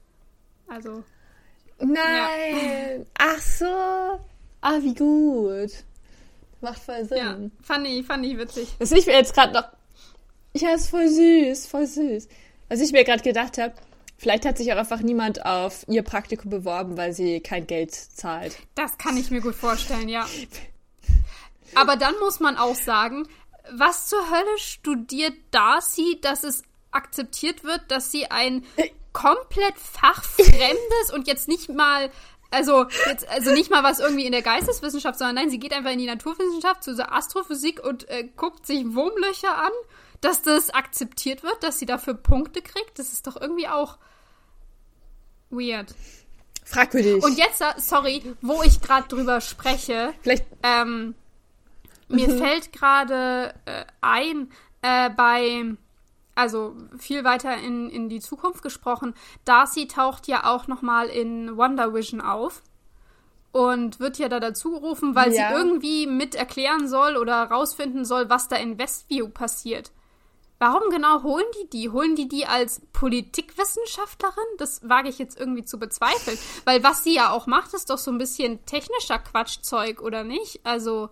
Also. Nein! Ja. Ach so! Ah, wie gut. Macht voll Sinn. Ja, fand ich, fand ich witzig. Das ich mir jetzt gerade noch ja, ist voll süß, voll süß. Was ich mir gerade gedacht habe, vielleicht hat sich auch einfach niemand auf ihr Praktikum beworben, weil sie kein Geld zahlt. Das kann ich mir gut vorstellen, ja. Aber dann muss man auch sagen, was zur Hölle studiert Darcy, dass es akzeptiert wird, dass sie ein komplett fachfremdes und jetzt nicht mal also jetzt also nicht mal was irgendwie in der Geisteswissenschaft, sondern nein, sie geht einfach in die Naturwissenschaft zu der Astrophysik und äh, guckt sich Wurmlöcher an dass das akzeptiert wird, dass sie dafür Punkte kriegt. Das ist doch irgendwie auch weird. Fragwürdig. Und jetzt, äh, sorry, wo ich gerade drüber spreche, Vielleicht. Ähm, mir mhm. fällt gerade äh, ein, äh, bei, also viel weiter in, in die Zukunft gesprochen, Darcy taucht ja auch nochmal in Wonder Vision auf und wird ja da dazu gerufen, weil ja. sie irgendwie mit erklären soll oder rausfinden soll, was da in Westview passiert. Warum genau holen die die? Holen die die als Politikwissenschaftlerin? Das wage ich jetzt irgendwie zu bezweifeln. Weil was sie ja auch macht, ist doch so ein bisschen technischer Quatschzeug, oder nicht? Also,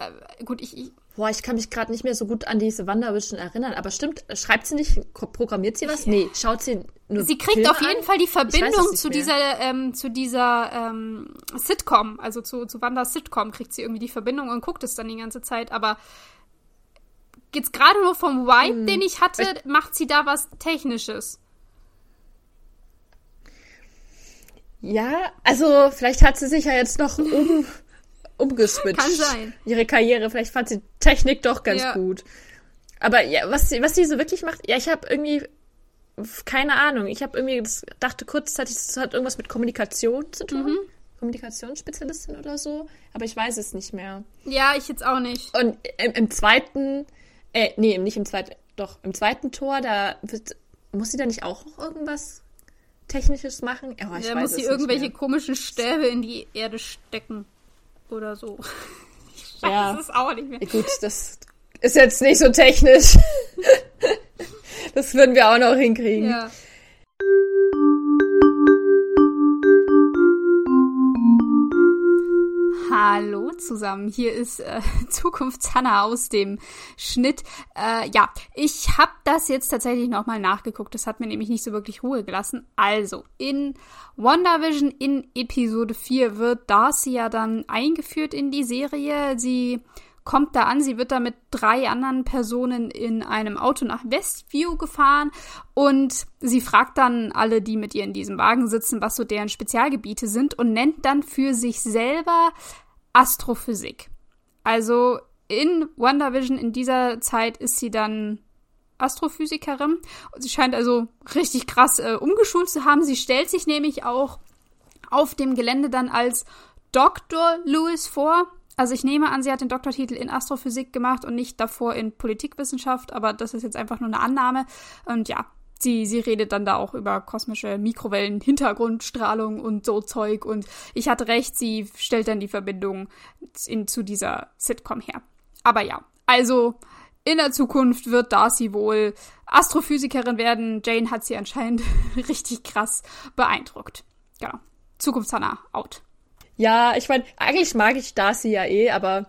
äh, gut, ich, ich Boah, ich kann mich gerade nicht mehr so gut an diese Wandervision erinnern. Aber stimmt, schreibt sie nicht, programmiert sie was? Nee, schaut sie nur Sie kriegt Filme auf jeden an? Fall die Verbindung zu dieser, ähm, zu dieser ähm, Sitcom, also zu, zu Wanders Sitcom kriegt sie irgendwie die Verbindung und guckt es dann die ganze Zeit. Aber jetzt gerade nur vom Vibe, hm. den ich hatte, ich macht sie da was Technisches. Ja, also vielleicht hat sie sich ja jetzt noch um, umgeswitcht. Kann sein. Ihre Karriere. Vielleicht fand sie Technik doch ganz ja. gut. Aber ja, was sie, was sie so wirklich macht, ja, ich habe irgendwie keine Ahnung. Ich habe irgendwie das dachte kurzzeitig, das hat irgendwas mit Kommunikation zu tun. Mhm. Kommunikationsspezialistin oder so, aber ich weiß es nicht mehr. Ja, ich jetzt auch nicht. Und im, im zweiten, äh, nee, nicht im zweiten, doch, im zweiten Tor, da wird, muss sie da nicht auch noch irgendwas Technisches machen? Oh, ich da muss sie irgendwelche komischen Stäbe in die Erde stecken. Oder so. Ich weiß ja. es auch nicht mehr. Gut, das ist jetzt nicht so technisch. das würden wir auch noch hinkriegen. Ja. Hallo zusammen, hier ist äh, Zukunftshanna aus dem Schnitt. Äh, ja, ich habe das jetzt tatsächlich nochmal nachgeguckt. Das hat mir nämlich nicht so wirklich Ruhe gelassen. Also, in WandaVision in Episode 4 wird Darcy ja dann eingeführt in die Serie. Sie kommt da an, sie wird da mit drei anderen Personen in einem Auto nach Westview gefahren und sie fragt dann alle, die mit ihr in diesem Wagen sitzen, was so deren Spezialgebiete sind und nennt dann für sich selber Astrophysik. Also in WandaVision in dieser Zeit ist sie dann Astrophysikerin. Und sie scheint also richtig krass äh, umgeschult zu haben. Sie stellt sich nämlich auch auf dem Gelände dann als Dr. Lewis vor. Also ich nehme an, sie hat den Doktortitel in Astrophysik gemacht und nicht davor in Politikwissenschaft, aber das ist jetzt einfach nur eine Annahme. Und ja, sie, sie redet dann da auch über kosmische Mikrowellen, Hintergrundstrahlung und so Zeug. Und ich hatte recht, sie stellt dann die Verbindung in, zu dieser Sitcom her. Aber ja, also in der Zukunft wird Darcy wohl Astrophysikerin werden. Jane hat sie anscheinend richtig krass beeindruckt. Genau. Zukunftshannah, out. Ja, ich meine, eigentlich mag ich Darcy ja eh, aber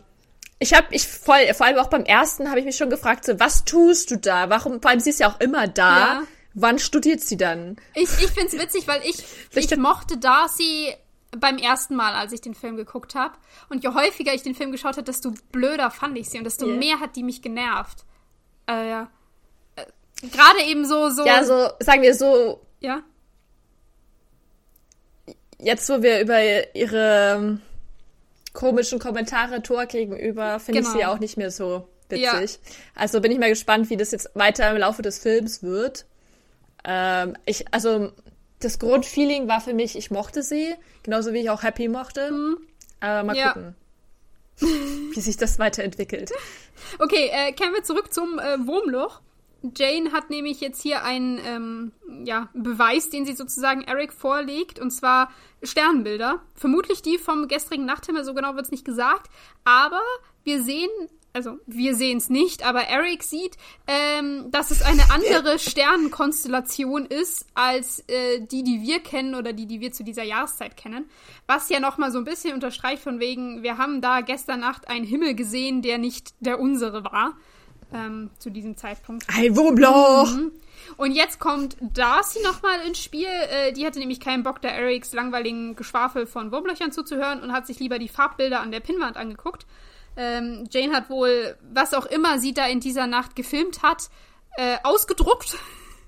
ich habe ich voll, vor allem auch beim ersten habe ich mich schon gefragt, so, was tust du da? Warum, vor allem sie ist ja auch immer da. Ja. Wann studiert sie dann? Ich, ich finde es witzig, weil ich, ich mochte Darcy beim ersten Mal, als ich den Film geguckt habe. Und je häufiger ich den Film geschaut habe, desto blöder fand ich sie und desto yeah. mehr hat die mich genervt. Äh. Äh, Gerade eben so, so. Ja, so, sagen wir so. Ja. Jetzt, wo wir über ihre ähm, komischen Kommentare Tor gegenüber, finde genau. ich sie genau. auch nicht mehr so witzig. Ja. Also bin ich mal gespannt, wie das jetzt weiter im Laufe des Films wird. Ähm, ich, also das Grundfeeling war für mich, ich mochte sie, genauso wie ich auch Happy mochte. Mhm. Aber mal ja. gucken, wie sich das weiterentwickelt. Okay, äh, kehren wir zurück zum äh, Wurmloch. Jane hat nämlich jetzt hier einen ähm, ja, Beweis, den sie sozusagen Eric vorlegt, und zwar Sternbilder. Vermutlich die vom gestrigen Nachthimmel, so genau wird es nicht gesagt. Aber wir sehen also wir sehen es nicht, aber Eric sieht, ähm, dass es eine andere Sternenkonstellation ist als äh, die, die wir kennen oder die, die wir zu dieser Jahreszeit kennen. Was ja nochmal so ein bisschen unterstreicht von wegen, wir haben da gestern Nacht einen Himmel gesehen, der nicht der unsere war. Ähm, zu diesem Zeitpunkt. Ein Wurmloch! Mhm. Und jetzt kommt Darcy nochmal ins Spiel. Äh, die hatte nämlich keinen Bock, der Erics langweiligen Geschwafel von Wurmlöchern zuzuhören und hat sich lieber die Farbbilder an der Pinnwand angeguckt. Ähm, Jane hat wohl, was auch immer sie da in dieser Nacht gefilmt hat, äh, ausgedruckt.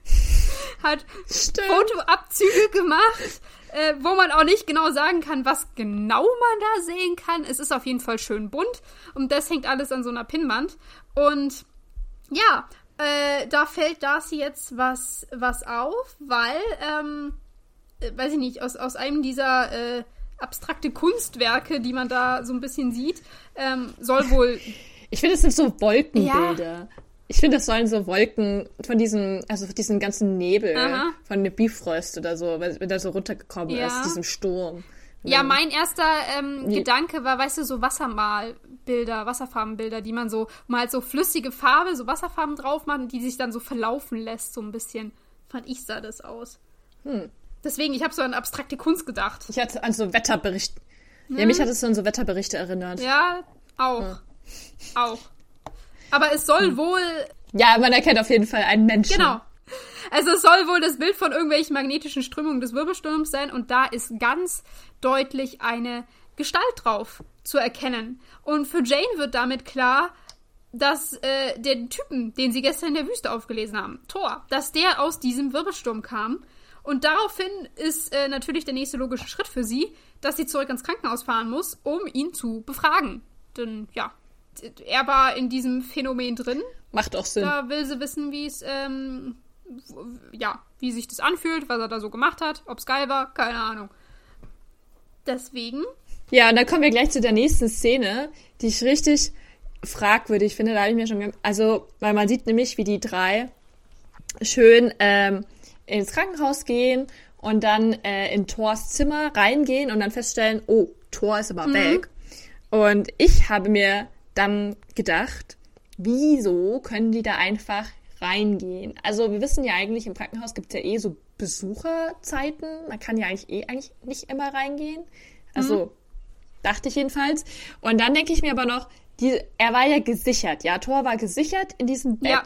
hat Stimmt. Fotoabzüge gemacht, äh, wo man auch nicht genau sagen kann, was genau man da sehen kann. Es ist auf jeden Fall schön bunt und das hängt alles an so einer Pinnwand. Und ja, äh, da fällt Darcy jetzt was, was auf, weil, ähm, äh, weiß ich nicht, aus, aus einem dieser äh, abstrakte Kunstwerke, die man da so ein bisschen sieht, ähm, soll wohl. Ich finde, es sind so Wolkenbilder. Ja. Ich finde, das sollen so Wolken von diesem, also von diesem ganzen Nebel Aha. von der Bifrost oder so, wenn der so runtergekommen ja. ist, diesem Sturm. Ja, mein erster ähm, Gedanke war, weißt du, so Wassermalbilder, Wasserfarbenbilder, die man so mal so flüssige Farbe, so Wasserfarben drauf macht und die sich dann so verlaufen lässt, so ein bisschen. Fand ich sah das aus. Hm. Deswegen, ich habe so an abstrakte Kunst gedacht. Ich hatte an so Wetterberichte. Hm? Ja, mich hat es an so Wetterberichte erinnert. Ja, auch. Ja. Auch. Aber es soll hm. wohl. Ja, man erkennt auf jeden Fall einen Menschen. Genau. Also es soll wohl das Bild von irgendwelchen magnetischen Strömungen des Wirbelsturms sein und da ist ganz deutlich eine Gestalt drauf zu erkennen. Und für Jane wird damit klar, dass äh, der Typen, den sie gestern in der Wüste aufgelesen haben, Thor, dass der aus diesem Wirbelsturm kam und daraufhin ist äh, natürlich der nächste logische Schritt für sie, dass sie zurück ins Krankenhaus fahren muss, um ihn zu befragen. Denn ja, er war in diesem Phänomen drin. Macht auch Sinn. Da will sie wissen, wie es, ähm, ja, wie sich das anfühlt, was er da so gemacht hat, ob es geil war, keine Ahnung. Deswegen. Ja, und dann kommen wir gleich zu der nächsten Szene, die ich richtig fragwürdig finde. Da habe ich mir schon, also, weil man sieht nämlich, wie die drei schön ähm, ins Krankenhaus gehen und dann äh, in Thors Zimmer reingehen und dann feststellen, oh, Thor ist aber mhm. weg. Und ich habe mir dann gedacht, wieso können die da einfach reingehen? Also wir wissen ja eigentlich, im Krankenhaus gibt es ja eh so Besucherzeiten. Man kann ja eigentlich eh eigentlich nicht immer reingehen. Also mhm. dachte ich jedenfalls. Und dann denke ich mir aber noch, die, er war ja gesichert, ja, Thor war gesichert in diesem Bett. Ja.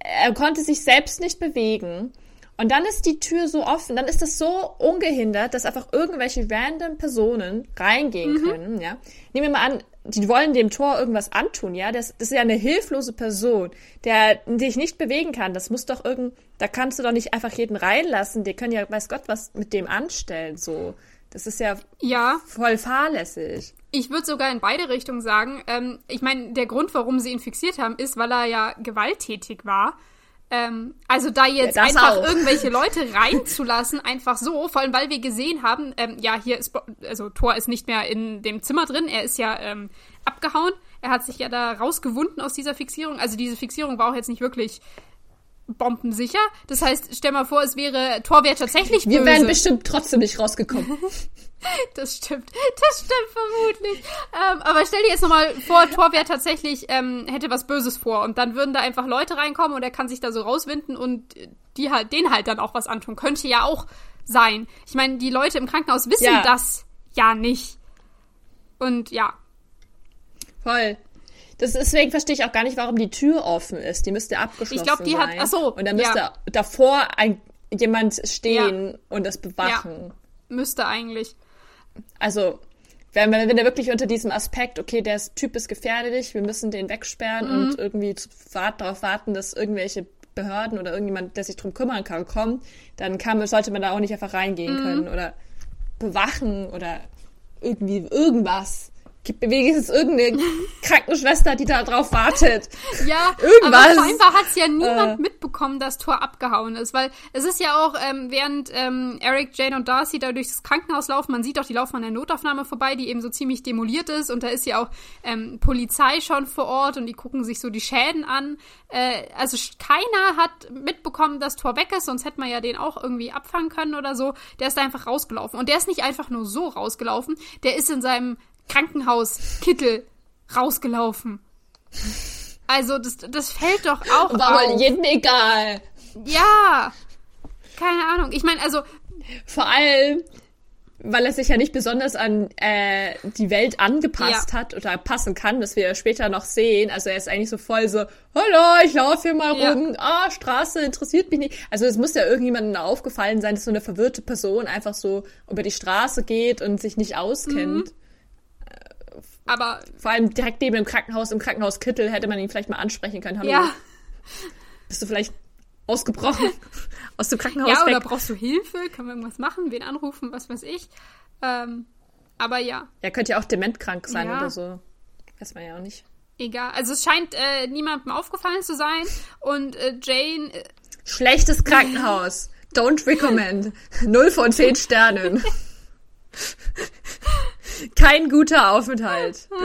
Er konnte sich selbst nicht bewegen. Und dann ist die Tür so offen, dann ist das so ungehindert, dass einfach irgendwelche random Personen reingehen mhm. können, ja. Nehmen wir mal an, die wollen dem Tor irgendwas antun, ja. Das, das ist ja eine hilflose Person, der sich nicht bewegen kann. Das muss doch irgend, da kannst du doch nicht einfach jeden reinlassen. Die können ja, weiß Gott, was mit dem anstellen, so. Das ist ja, ja. voll fahrlässig. Ich würde sogar in beide Richtungen sagen. Ähm, ich meine, der Grund, warum sie ihn fixiert haben, ist, weil er ja gewalttätig war. Ähm, also da jetzt ja, einfach auch. irgendwelche Leute reinzulassen, einfach so, vor allem weil wir gesehen haben, ähm, ja, hier ist, also Thor ist nicht mehr in dem Zimmer drin, er ist ja ähm, abgehauen, er hat sich ja da rausgewunden aus dieser Fixierung, also diese Fixierung war auch jetzt nicht wirklich bombensicher. Das heißt, stell mal vor, es wäre, wäre tatsächlich böse. Wir wären bestimmt trotzdem nicht rausgekommen. das stimmt. Das stimmt vermutlich. Ähm, aber stell dir jetzt nochmal vor, wäre tatsächlich, ähm, hätte was Böses vor und dann würden da einfach Leute reinkommen und er kann sich da so rauswinden und die halt, denen halt dann auch was antun. Könnte ja auch sein. Ich meine, die Leute im Krankenhaus wissen ja. das ja nicht. Und ja. Voll. Das, deswegen verstehe ich auch gar nicht, warum die Tür offen ist. Die müsste abgeschlossen sein. Ich glaube, die sein. hat. Ach so. Und dann müsste ja. davor ein, jemand stehen ja. und das bewachen. Ja. Müsste eigentlich. Also, wenn, wenn wir wirklich unter diesem Aspekt, okay, der Typ ist gefährlich, wir müssen den wegsperren mhm. und irgendwie darauf warten, dass irgendwelche Behörden oder irgendjemand, der sich drum kümmern kann, kommt, dann kann, sollte man da auch nicht einfach reingehen mhm. können oder bewachen oder irgendwie irgendwas. Gibt mir wenigstens irgendeine Krankenschwester, die da drauf wartet. Ja, Irgendwas. aber scheinbar hat es ja niemand äh. mitbekommen, dass Thor abgehauen ist, weil es ist ja auch, ähm, während ähm, Eric, Jane und Darcy da durchs Krankenhaus laufen, man sieht auch, die laufen an der Notaufnahme vorbei, die eben so ziemlich demoliert ist und da ist ja auch ähm, Polizei schon vor Ort und die gucken sich so die Schäden an. Äh, also keiner hat mitbekommen, dass Thor weg ist, sonst hätte man ja den auch irgendwie abfangen können oder so. Der ist da einfach rausgelaufen und der ist nicht einfach nur so rausgelaufen, der ist in seinem Krankenhauskittel rausgelaufen. Also, das, das fällt doch auch War auf. wohl jedem egal. Ja. Keine Ahnung. Ich meine, also. Vor allem, weil er sich ja nicht besonders an äh, die Welt angepasst ja. hat oder passen kann, das wir später noch sehen. Also er ist eigentlich so voll so, hallo, ich laufe hier mal ja. rum, ah, Straße interessiert mich nicht. Also es muss ja irgendjemandem aufgefallen sein, dass so eine verwirrte Person einfach so über die Straße geht und sich nicht auskennt. Mhm. Aber vor allem direkt neben dem Krankenhaus, im Krankenhaus Kittel, hätte man ihn vielleicht mal ansprechen können. Hallo. Ja. Bist du vielleicht ausgebrochen aus dem Krankenhaus? Ja, weg? oder brauchst du Hilfe? Können wir irgendwas machen? Wen anrufen? Was weiß ich. Ähm, aber ja. Er könnte ja auch dementkrank sein ja. oder so. Weiß man ja auch nicht. Egal. Also es scheint äh, niemandem aufgefallen zu sein. Und äh, Jane. Äh, Schlechtes Krankenhaus. Don't recommend. Null von zehn Sternen. Kein guter Aufenthalt.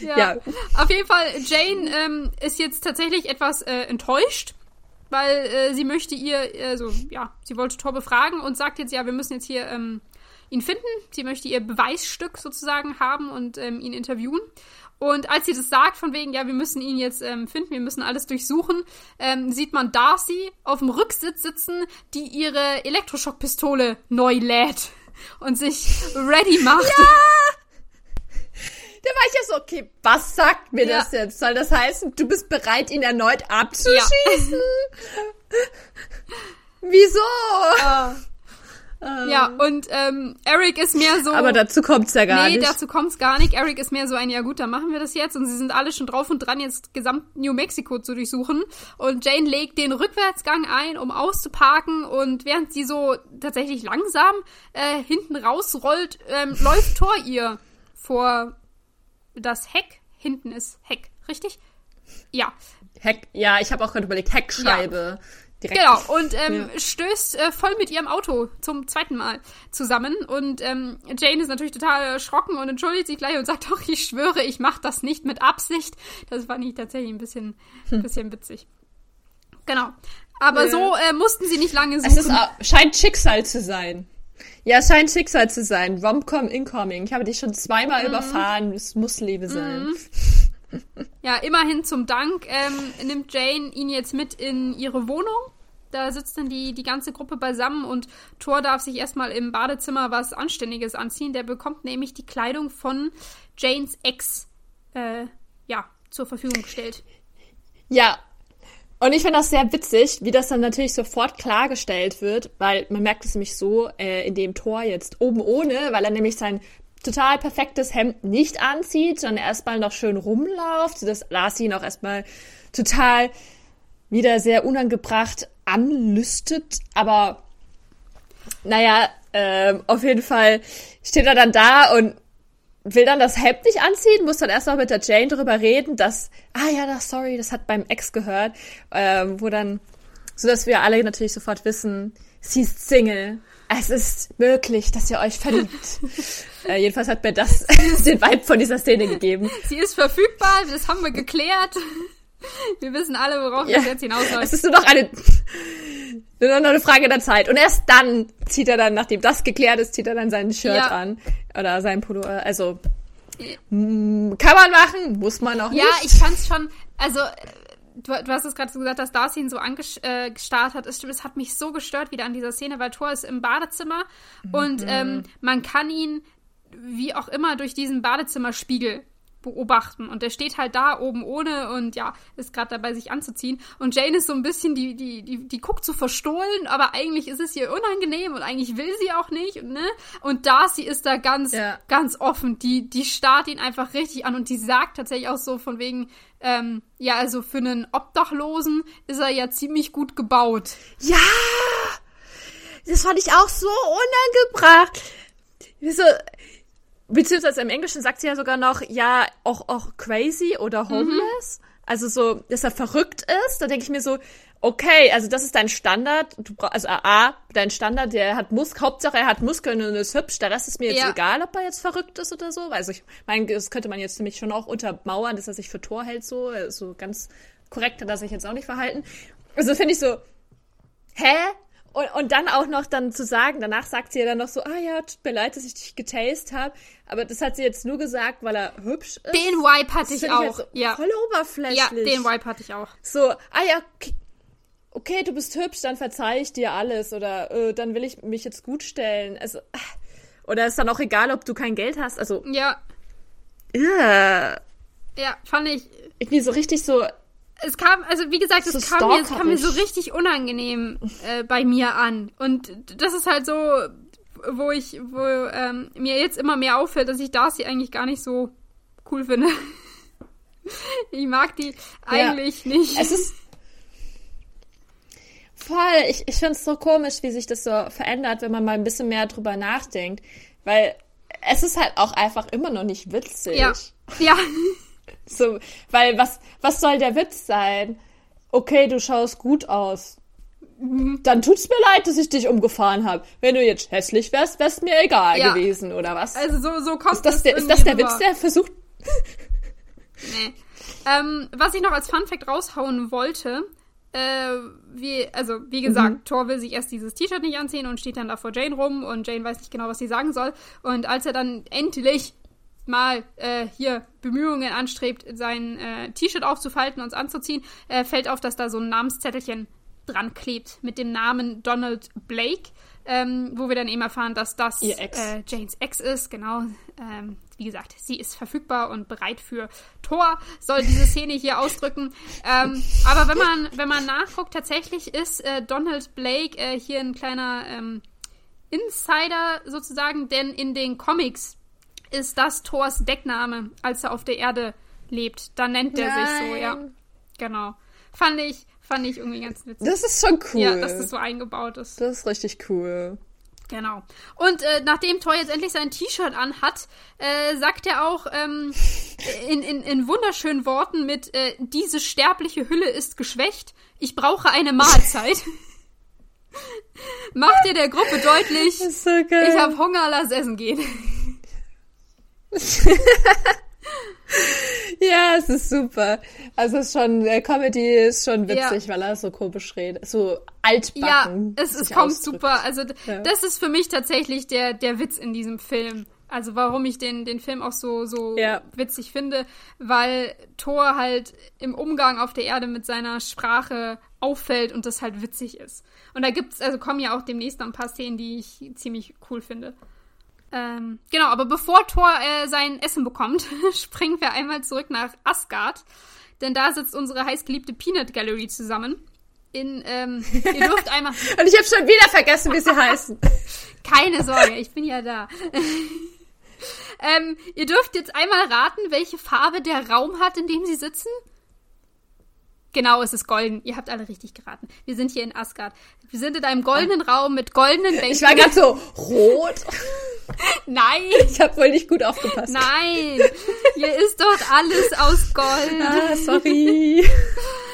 Ja. ja. Auf jeden Fall, Jane ähm, ist jetzt tatsächlich etwas äh, enttäuscht, weil äh, sie möchte ihr, also ja, sie wollte Thor befragen und sagt jetzt, ja, wir müssen jetzt hier ähm, ihn finden. Sie möchte ihr Beweisstück sozusagen haben und ähm, ihn interviewen. Und als sie das sagt, von wegen, ja, wir müssen ihn jetzt ähm, finden, wir müssen alles durchsuchen, ähm, sieht man Darcy auf dem Rücksitz sitzen, die ihre Elektroschockpistole neu lädt und sich ready macht. Ja! Da war ich ja so, okay, was sagt mir ja. das jetzt? Soll das heißen, du bist bereit, ihn erneut abzuschießen? Ja. Wieso? Uh. Ja, und ähm, Eric ist mehr so. Aber dazu kommt's ja gar nee, nicht. Nee, dazu kommt's gar nicht. Eric ist mehr so ein, ja gut, dann machen wir das jetzt. Und sie sind alle schon drauf und dran, jetzt gesamt New Mexico zu durchsuchen. Und Jane legt den Rückwärtsgang ein, um auszuparken. Und während sie so tatsächlich langsam äh, hinten rausrollt, ähm, läuft Thor ihr vor das Heck. Hinten ist Heck, richtig? Ja. Heck, ja, ich habe auch gerade überlegt, Heckscheibe. Ja Direkt. Genau, und ähm, ja. stößt äh, voll mit ihrem Auto zum zweiten Mal zusammen. Und ähm, Jane ist natürlich total erschrocken und entschuldigt sich gleich und sagt, doch, ich schwöre, ich mache das nicht mit Absicht. Das fand ich tatsächlich ein bisschen, hm. bisschen witzig. Genau. Aber ja. so äh, mussten sie nicht lange suchen. Es ist, scheint Schicksal zu sein. Ja, es scheint Schicksal zu sein. Romcom incoming. Ich habe dich schon zweimal mhm. überfahren. Es muss Liebe sein. Mhm. Ja, immerhin zum Dank ähm, nimmt Jane ihn jetzt mit in ihre Wohnung. Da sitzt dann die, die ganze Gruppe beisammen und Thor darf sich erstmal im Badezimmer was Anständiges anziehen. Der bekommt nämlich die Kleidung von Janes Ex äh, ja, zur Verfügung gestellt. Ja, und ich finde das sehr witzig, wie das dann natürlich sofort klargestellt wird, weil man merkt es nämlich so, äh, in dem Tor jetzt oben ohne, weil er nämlich sein total perfektes Hemd nicht anzieht, sondern erstmal noch schön rumläuft, sodass Lars ihn auch erstmal total wieder sehr unangebracht anlüstet. Aber naja, äh, auf jeden Fall steht er dann da und will dann das Hemd nicht anziehen, muss dann erst noch mit der Jane drüber reden, dass, ah ja, das, sorry, das hat beim Ex gehört, ähm, wo dann, so dass wir alle natürlich sofort wissen, sie ist Single es ist möglich, dass ihr euch verliebt. äh, jedenfalls hat mir das den Vibe von dieser Szene gegeben. Sie ist verfügbar, das haben wir geklärt. Wir wissen alle, worauf ja, das jetzt hinausläuft. Es ist nur noch eine, nur noch eine Frage der Zeit. Und erst dann zieht er dann, nachdem das geklärt ist, zieht er dann sein Shirt ja. an. Oder sein Pullover. Also, kann man machen, muss man auch nicht. Ja, ich fand's schon, also, du, du hast es gerade so gesagt, dass Darcy ihn so angestarrt äh, hat. Es es hat mich so gestört wieder an dieser Szene, weil Thor ist im Badezimmer mhm. und ähm, man kann ihn wie auch immer durch diesen Badezimmerspiegel beobachten. Und der steht halt da oben ohne und ja, ist gerade dabei, sich anzuziehen. Und Jane ist so ein bisschen, die, die, die, die guckt so verstohlen, aber eigentlich ist es ihr unangenehm und eigentlich will sie auch nicht, ne? Und Darcy ist da ganz, ja. ganz offen. Die, die starrt ihn einfach richtig an und die sagt tatsächlich auch so von wegen, ähm, ja, also für einen Obdachlosen ist er ja ziemlich gut gebaut. Ja! Das fand ich auch so unangebracht. So, Beziehungsweise im Englischen sagt sie ja sogar noch, ja, auch, auch crazy oder mhm. homeless. Mhm. Also so, dass er verrückt ist. Da denke ich mir so, okay, also das ist dein Standard. Du brauchst, also A, dein Standard, der hat Mus Hauptsache er hat Muskeln und ist hübsch. Der Rest ist mir jetzt ja. egal, ob er jetzt verrückt ist oder so. Also ich meine, das könnte man jetzt nämlich schon auch untermauern, dass er sich für Tor hält so. So ganz korrekt hat er sich jetzt auch nicht verhalten. Also finde ich so, hä? Und, dann auch noch dann zu sagen, danach sagt sie ja dann noch so, ah ja, tut mir leid, dass ich dich getastet habe. Aber das hat sie jetzt nur gesagt, weil er hübsch ist. Den Wipe hatte ich auch. Ich ja. Voll oberflächlich. Ja, den Wipe hatte ich auch. So, ah ja, okay, du bist hübsch, dann verzeih ich dir alles. Oder äh, dann will ich mich jetzt gut stellen. Also, oder ist dann auch egal, ob du kein Geld hast. Also. Ja. Ja. Ja, fand ich. Irgendwie so richtig so, es kam, also wie gesagt, es kam, mir, es kam mir so richtig unangenehm äh, bei mir an. Und das ist halt so, wo ich, wo ähm, mir jetzt immer mehr auffällt, dass ich Darcy eigentlich gar nicht so cool finde. ich mag die eigentlich ja. nicht. Es ist voll, ich, ich finde es so komisch, wie sich das so verändert, wenn man mal ein bisschen mehr drüber nachdenkt. Weil es ist halt auch einfach immer noch nicht witzig. Ja. Ja. So, weil was, was soll der Witz sein? Okay, du schaust gut aus. Dann tut's mir leid, dass ich dich umgefahren habe. Wenn du jetzt hässlich wärst, wär's mir egal ja. gewesen, oder was? Also so, so kommt ist das. Der, ist das der rüber. Witz, der versucht. nee. Ähm, was ich noch als Funfact raushauen wollte, äh, wie, also wie gesagt, mhm. Thor will sich erst dieses T-Shirt nicht anziehen und steht dann da vor Jane rum und Jane weiß nicht genau, was sie sagen soll. Und als er dann endlich mal äh, hier Bemühungen anstrebt, sein äh, T-Shirt aufzufalten und es anzuziehen, äh, fällt auf, dass da so ein Namenszettelchen dran klebt mit dem Namen Donald Blake, ähm, wo wir dann eben erfahren, dass das Ex. Äh, Janes Ex ist. Genau. Ähm, wie gesagt, sie ist verfügbar und bereit für Tor, soll diese Szene hier ausdrücken. Ähm, aber wenn man, wenn man nachguckt, tatsächlich ist äh, Donald Blake äh, hier ein kleiner ähm, Insider sozusagen, denn in den Comics ist das Thors Deckname, als er auf der Erde lebt. Da nennt er Nein. sich so, ja. Genau. Fand ich, fand ich irgendwie ganz witzig. Das ist schon cool. Ja, dass das so eingebaut ist. Das ist richtig cool. Genau. Und äh, nachdem Thor jetzt endlich sein T-Shirt anhat, äh, sagt er auch ähm, in, in, in wunderschönen Worten mit, äh, diese sterbliche Hülle ist geschwächt, ich brauche eine Mahlzeit. Macht dir der Gruppe deutlich, so ich habe Hunger, lass essen gehen. ja, es ist super. Also es ist schon, der Comedy ist schon witzig, ja. weil er so komisch redet. So altbacken. Ja, es, es kommt ausdrückt. super. Also ja. das ist für mich tatsächlich der, der Witz in diesem Film. Also warum ich den, den Film auch so, so ja. witzig finde, weil Thor halt im Umgang auf der Erde mit seiner Sprache auffällt und das halt witzig ist. Und da gibt's, also kommen ja auch demnächst noch ein paar Szenen, die ich ziemlich cool finde. Ähm, genau, aber bevor Thor äh, sein Essen bekommt, springen wir einmal zurück nach Asgard. Denn da sitzt unsere heißgeliebte Peanut Gallery zusammen. In, ähm, ihr dürft einmal. Und ich habe schon wieder vergessen, wie sie heißen. Keine Sorge, ich bin ja da. ähm, ihr dürft jetzt einmal raten, welche Farbe der Raum hat, in dem sie sitzen. Genau, es ist golden. Ihr habt alle richtig geraten. Wir sind hier in Asgard. Wir sind in einem goldenen Raum mit goldenen Bänken. Ich war gerade so rot. Nein. Ich habe wohl nicht gut aufgepasst. Nein. Hier ist dort alles aus Gold. Ah, sorry.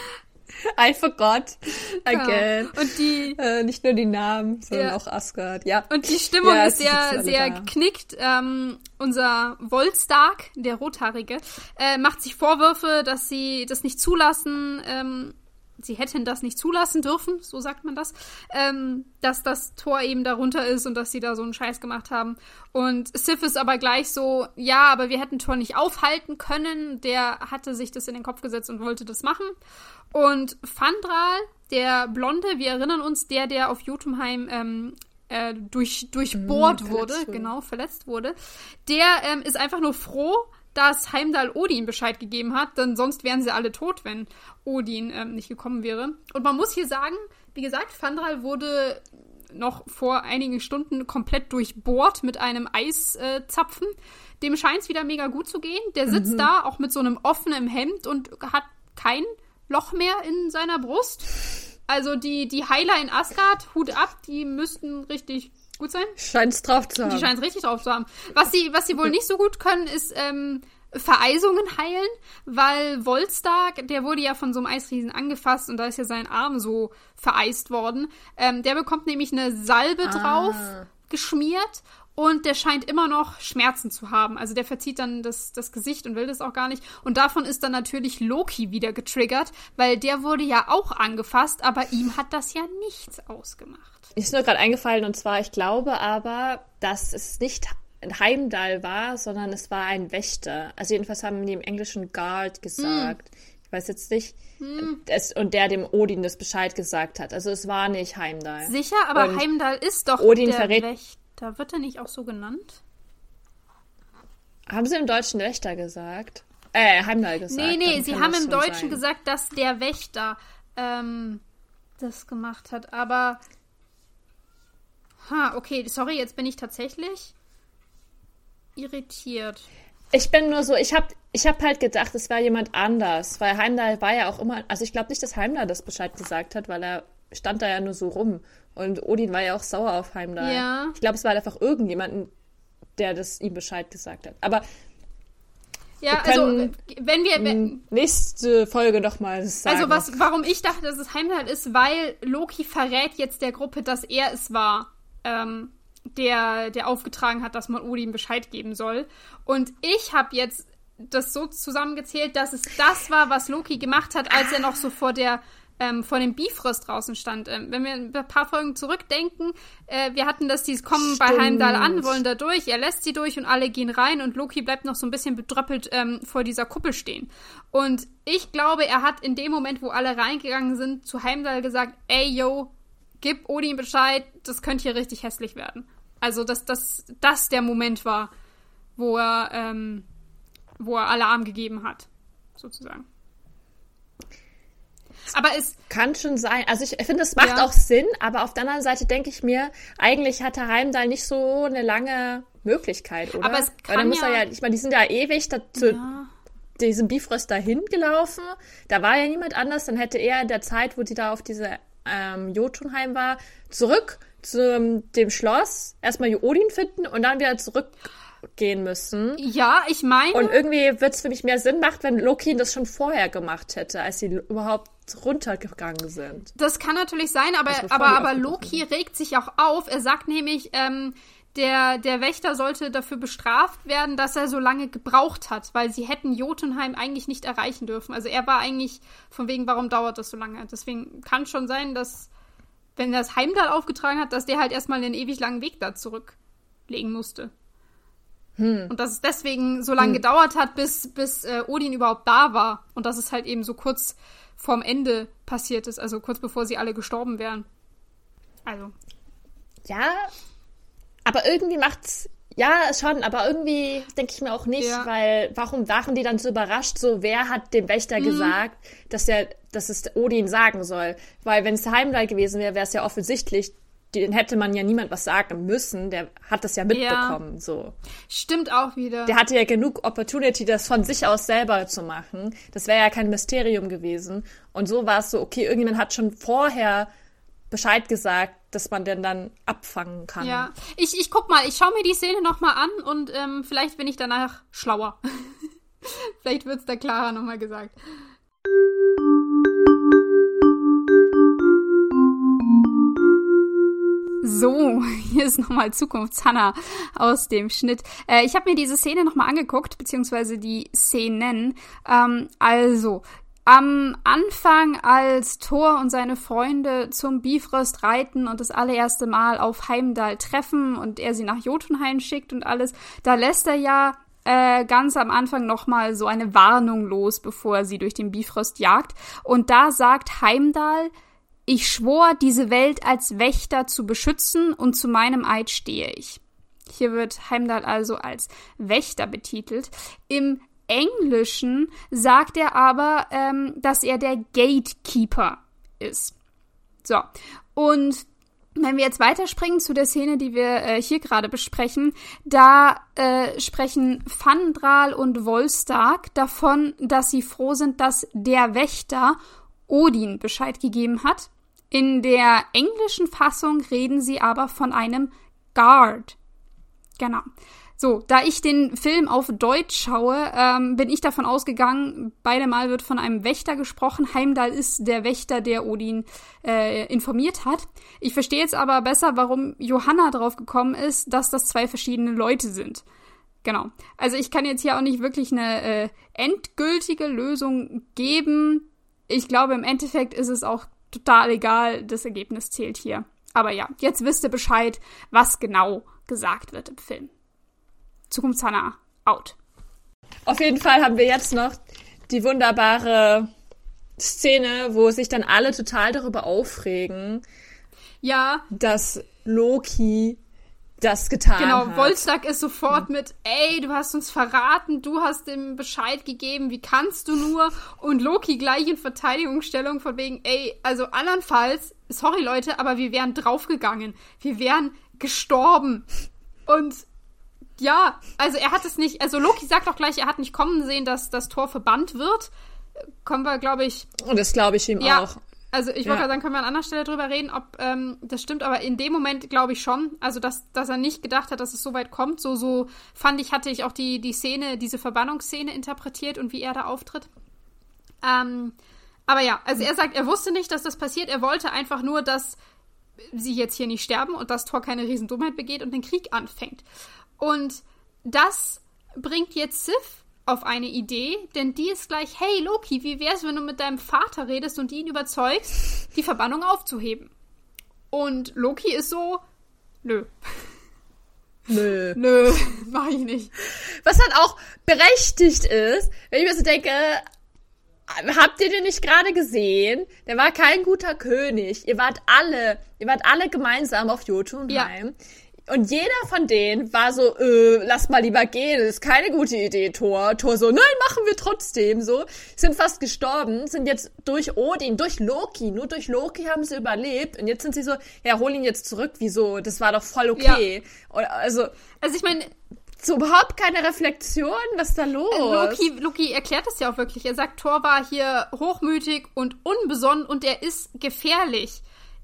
I forgot again. Ja. Und die äh, nicht nur die Namen, sondern ja. auch Asgard. Ja. Und die Stimmung ja, ist sehr sehr da. geknickt. Ähm, unser Volstark, der rothaarige, äh, macht sich Vorwürfe, dass sie das nicht zulassen. Ähm, sie hätten das nicht zulassen dürfen, so sagt man das, ähm, dass das Tor eben darunter ist und dass sie da so einen Scheiß gemacht haben. Und Sif ist aber gleich so, ja, aber wir hätten Tor nicht aufhalten können. Der hatte sich das in den Kopf gesetzt und wollte das machen. Und Fandral, der Blonde, wir erinnern uns, der, der auf Jotunheim ähm, äh, durch, durchbohrt wurde, wurde, genau, verletzt wurde, der ähm, ist einfach nur froh, dass Heimdall Odin Bescheid gegeben hat, denn sonst wären sie alle tot, wenn Odin ähm, nicht gekommen wäre. Und man muss hier sagen, wie gesagt, Fandral wurde noch vor einigen Stunden komplett durchbohrt mit einem Eiszapfen. Äh, Dem scheint es wieder mega gut zu gehen. Der sitzt mhm. da auch mit so einem offenen Hemd und hat kein Loch mehr in seiner Brust. Also die, die Heiler in Asgard, Hut ab, die müssten richtig gut sein. Scheint es drauf zu haben. Die scheint es richtig drauf zu haben. Was sie, was sie wohl nicht so gut können, ist ähm, Vereisungen heilen, weil Volstag, der wurde ja von so einem Eisriesen angefasst und da ist ja sein Arm so vereist worden. Ähm, der bekommt nämlich eine Salbe ah. drauf geschmiert und der scheint immer noch Schmerzen zu haben. Also der verzieht dann das, das Gesicht und will das auch gar nicht. Und davon ist dann natürlich Loki wieder getriggert, weil der wurde ja auch angefasst, aber ihm hat das ja nichts ausgemacht. Ist nur gerade eingefallen und zwar, ich glaube aber, dass es nicht ein Heimdall war, sondern es war ein Wächter. Also jedenfalls haben die im Englischen Guard gesagt. Hm. Ich weiß jetzt nicht. Hm. Es, und der dem Odin das Bescheid gesagt hat. Also es war nicht Heimdall. Sicher, aber und Heimdall ist doch Odin der verrät, Wächter. Da wird er nicht auch so genannt? Haben sie im Deutschen Wächter gesagt? Äh, Heimdall gesagt. Nee, nee, sie haben im Deutschen sein. gesagt, dass der Wächter ähm, das gemacht hat, aber. Ha, okay, sorry, jetzt bin ich tatsächlich irritiert. Ich bin nur so, ich habe ich hab halt gedacht, es war jemand anders, weil Heimdall war ja auch immer, also ich glaube nicht, dass Heimdall das Bescheid gesagt hat, weil er stand da ja nur so rum. Und Odin war ja auch sauer auf Heimdall. Ja. Ich glaube, es war einfach irgendjemanden, der das ihm Bescheid gesagt hat. Aber ja, also wenn wir wenn, nächste Folge noch mal sagen. Also was, warum ich dachte, dass es Heimdall ist, weil Loki verrät jetzt der Gruppe, dass er es war, ähm, der der aufgetragen hat, dass man Odin Bescheid geben soll. Und ich habe jetzt das so zusammengezählt, dass es das war, was Loki gemacht hat, als er noch so vor der ähm, vor dem Bifrost draußen stand. Ähm, wenn wir ein paar Folgen zurückdenken, äh, wir hatten das, die kommen Stimmt. bei Heimdall an, wollen da durch, er lässt sie durch und alle gehen rein und Loki bleibt noch so ein bisschen bedröppelt ähm, vor dieser Kuppel stehen. Und ich glaube, er hat in dem Moment, wo alle reingegangen sind, zu Heimdall gesagt, ey, yo, gib Odin Bescheid, das könnte hier richtig hässlich werden. Also, dass das, das der Moment war, wo er, ähm, wo er Alarm gegeben hat, sozusagen. Aber es kann schon sein. Also ich finde, es macht ja. auch Sinn, aber auf der anderen Seite denke ich mir, eigentlich hat der Heimdall nicht so eine lange Möglichkeit, oder? Aber es kann Weil muss ja, er ja, ich meine, die sind ja ewig dazu, ja. diesem Bifrost dahin gelaufen. Da war ja niemand anders. Dann hätte er in der Zeit, wo sie da auf diese ähm, Jotunheim war, zurück zu dem Schloss, erstmal Odin finden und dann wieder zurückgehen müssen. Ja, ich meine. Und irgendwie wird es für mich mehr Sinn machen, wenn Loki das schon vorher gemacht hätte, als sie überhaupt runtergegangen sind. Das kann natürlich sein, aber, aber, aber Loki regt sich auch auf. Er sagt nämlich, ähm, der, der Wächter sollte dafür bestraft werden, dass er so lange gebraucht hat, weil sie hätten Jotunheim eigentlich nicht erreichen dürfen. Also er war eigentlich von wegen, warum dauert das so lange? Deswegen kann schon sein, dass, wenn er das Heimdall aufgetragen hat, dass der halt erstmal einen ewig langen Weg da zurücklegen musste. Hm. Und dass es deswegen so lange hm. gedauert hat, bis, bis äh, Odin überhaupt da war. Und dass es halt eben so kurz vorm Ende passiert ist, also kurz bevor sie alle gestorben wären. Also. Ja, aber irgendwie macht's ja, schon, aber irgendwie denke ich mir auch nicht, ja. weil warum waren die dann so überrascht? So, wer hat dem Wächter mhm. gesagt, dass er, dass es Odin sagen soll? Weil wenn es Heimdall gewesen wäre, wäre es ja offensichtlich, den hätte man ja niemand was sagen müssen. Der hat das ja mitbekommen, ja. so. Stimmt auch wieder. Der hatte ja genug Opportunity, das von sich aus selber zu machen. Das wäre ja kein Mysterium gewesen. Und so war es so, okay, irgendjemand hat schon vorher Bescheid gesagt, dass man den dann abfangen kann. Ja, ich, ich guck mal, ich schaue mir die Szene nochmal an und ähm, vielleicht bin ich danach schlauer. vielleicht wird es da klarer nochmal gesagt. So, hier ist nochmal Zukunftshanna aus dem Schnitt. Äh, ich habe mir diese Szene nochmal angeguckt, beziehungsweise die Szenen. Ähm, also, am Anfang, als Thor und seine Freunde zum Bifrost reiten und das allererste Mal auf Heimdall treffen und er sie nach Jotunheim schickt und alles, da lässt er ja äh, ganz am Anfang nochmal so eine Warnung los, bevor er sie durch den Bifrost jagt. Und da sagt Heimdall, ich schwor, diese Welt als Wächter zu beschützen und zu meinem Eid stehe ich. Hier wird Heimdall also als Wächter betitelt. Im Englischen sagt er aber, ähm, dass er der Gatekeeper ist. So. Und wenn wir jetzt weiterspringen zu der Szene, die wir äh, hier gerade besprechen, da äh, sprechen Fandral und Volstark davon, dass sie froh sind, dass der Wächter Odin Bescheid gegeben hat. In der englischen Fassung reden sie aber von einem Guard. Genau. So, da ich den Film auf Deutsch schaue, ähm, bin ich davon ausgegangen, beide Mal wird von einem Wächter gesprochen. Heimdall ist der Wächter, der Odin äh, informiert hat. Ich verstehe jetzt aber besser, warum Johanna drauf gekommen ist, dass das zwei verschiedene Leute sind. Genau. Also ich kann jetzt hier auch nicht wirklich eine äh, endgültige Lösung geben. Ich glaube, im Endeffekt ist es auch total egal. Das Ergebnis zählt hier. Aber ja, jetzt wisst ihr Bescheid, was genau gesagt wird im Film. Zukunftshana out. Auf jeden Fall haben wir jetzt noch die wunderbare Szene, wo sich dann alle total darüber aufregen. Ja. Dass Loki das getan genau, hat. Genau, Volstag ist sofort mit, ey, du hast uns verraten, du hast ihm Bescheid gegeben, wie kannst du nur? Und Loki gleich in Verteidigungsstellung von wegen, ey, also andernfalls, sorry Leute, aber wir wären draufgegangen. Wir wären gestorben. Und ja, also er hat es nicht, also Loki sagt auch gleich, er hat nicht kommen sehen, dass das Tor verbannt wird. Kommen wir, glaube ich. Und das glaube ich ihm ja, auch. Also ich wollte ja. sagen, können wir an anderer Stelle drüber reden, ob ähm, das stimmt, aber in dem Moment glaube ich schon. Also dass, dass er nicht gedacht hat, dass es so weit kommt. So, so fand ich, hatte ich auch die, die Szene, diese Verbannungsszene interpretiert und wie er da auftritt. Ähm, aber ja, also er sagt, er wusste nicht, dass das passiert. Er wollte einfach nur, dass sie jetzt hier nicht sterben und dass Thor keine Riesendummheit begeht und den Krieg anfängt. Und das bringt jetzt Sif auf eine Idee, denn die ist gleich, hey Loki, wie wär's, wenn du mit deinem Vater redest und ihn überzeugst, die Verbannung aufzuheben? Und Loki ist so, nö. Nö. Nö, mach ich nicht. Was dann auch berechtigt ist, wenn ich mir so denke, habt ihr den nicht gerade gesehen? Der war kein guter König. Ihr wart alle, ihr wart alle gemeinsam auf Jotunheim. Ja. Und jeder von denen war so, äh, lass mal lieber gehen, das ist keine gute Idee, Thor. Thor so, nein, machen wir trotzdem so. Sind fast gestorben, sind jetzt durch Odin, durch Loki, nur durch Loki haben sie überlebt. Und jetzt sind sie so, ja, hol ihn jetzt zurück, wieso? Das war doch voll okay. Ja. also, also ich meine, so überhaupt keine Reflexion, was ist da los? Loki, Loki erklärt es ja auch wirklich. Er sagt, Thor war hier hochmütig und unbesonnen und er ist gefährlich.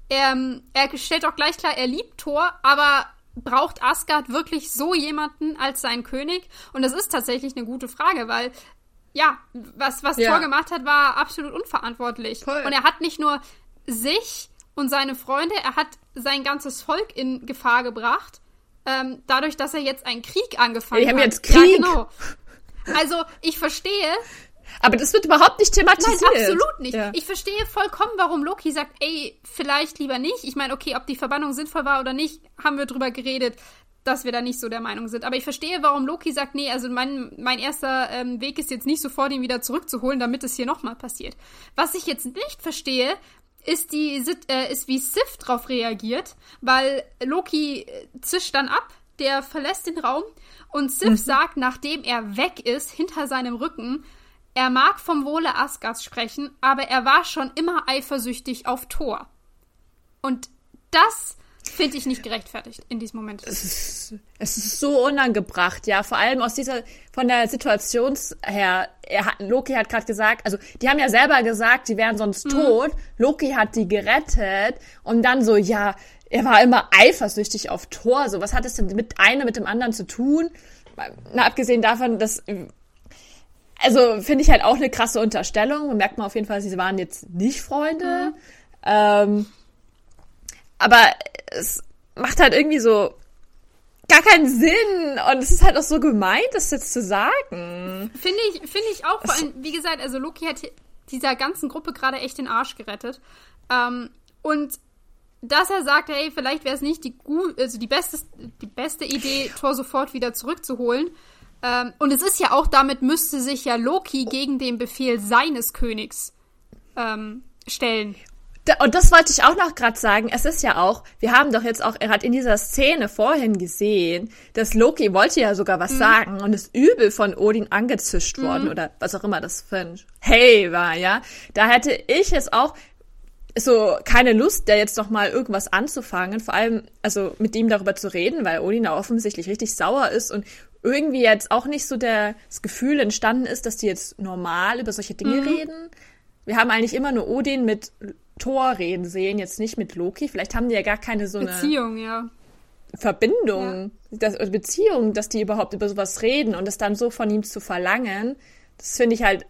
er, er stellt auch gleich klar, er liebt Thor, aber braucht Asgard wirklich so jemanden als seinen König? Und das ist tatsächlich eine gute Frage, weil ja, was, was ja. Thor gemacht hat, war absolut unverantwortlich. Voll. Und er hat nicht nur sich und seine Freunde, er hat sein ganzes Volk in Gefahr gebracht. Ähm, dadurch, dass er jetzt einen Krieg angefangen hat. Wir haben jetzt Krieg. Ja, genau. Also, ich verstehe. Aber das wird überhaupt nicht thematisiert. Nein, absolut nicht. Ja. Ich verstehe vollkommen, warum Loki sagt, ey, vielleicht lieber nicht. Ich meine, okay, ob die Verbannung sinnvoll war oder nicht, haben wir drüber geredet dass wir da nicht so der Meinung sind. Aber ich verstehe, warum Loki sagt, nee, also mein, mein erster ähm, Weg ist jetzt nicht sofort, ihn wieder zurückzuholen, damit es hier nochmal passiert. Was ich jetzt nicht verstehe, ist die äh, ist wie Sif drauf reagiert, weil Loki äh, zischt dann ab, der verlässt den Raum und Sif mhm. sagt, nachdem er weg ist, hinter seinem Rücken, er mag vom Wohle Asgards sprechen, aber er war schon immer eifersüchtig auf Thor. Und das Finde ich nicht gerechtfertigt in diesem Moment. Es ist, es ist so unangebracht, ja. Vor allem aus dieser, von der Situation her. Er hat, Loki hat gerade gesagt, also die haben ja selber gesagt, die wären sonst mhm. tot. Loki hat die gerettet und dann so, ja, er war immer eifersüchtig auf Thor. So, was hat es denn mit einem mit dem anderen zu tun? Na, abgesehen davon, dass also finde ich halt auch eine krasse Unterstellung. Man merkt man auf jeden Fall, sie waren jetzt nicht Freunde. Mhm. Ähm, aber es macht halt irgendwie so gar keinen Sinn und es ist halt auch so gemeint, das jetzt zu sagen. Finde ich, finde ich auch. Vor allem, wie gesagt, also Loki hat dieser ganzen Gruppe gerade echt den Arsch gerettet. Ähm, und dass er sagt, hey, vielleicht wäre es nicht die also die beste, die beste Idee, Thor sofort wieder zurückzuholen. Ähm, und es ist ja auch, damit müsste sich ja Loki gegen den Befehl seines Königs ähm, stellen und das wollte ich auch noch gerade sagen. Es ist ja auch, wir haben doch jetzt auch, er hat in dieser Szene vorhin gesehen, dass Loki wollte ja sogar was mhm. sagen und ist übel von Odin angezischt worden mhm. oder was auch immer das für ein Hey war, ja. Da hätte ich jetzt auch so keine Lust, der jetzt noch mal irgendwas anzufangen, vor allem also mit ihm darüber zu reden, weil Odin da offensichtlich richtig sauer ist und irgendwie jetzt auch nicht so der, das Gefühl entstanden ist, dass die jetzt normal über solche Dinge mhm. reden. Wir haben eigentlich immer nur Odin mit Thor reden sehen, jetzt nicht mit Loki. Vielleicht haben die ja gar keine so eine Beziehung, ja. Verbindung, ja. Das, Beziehung, dass die überhaupt über sowas reden und es dann so von ihm zu verlangen, das finde ich halt.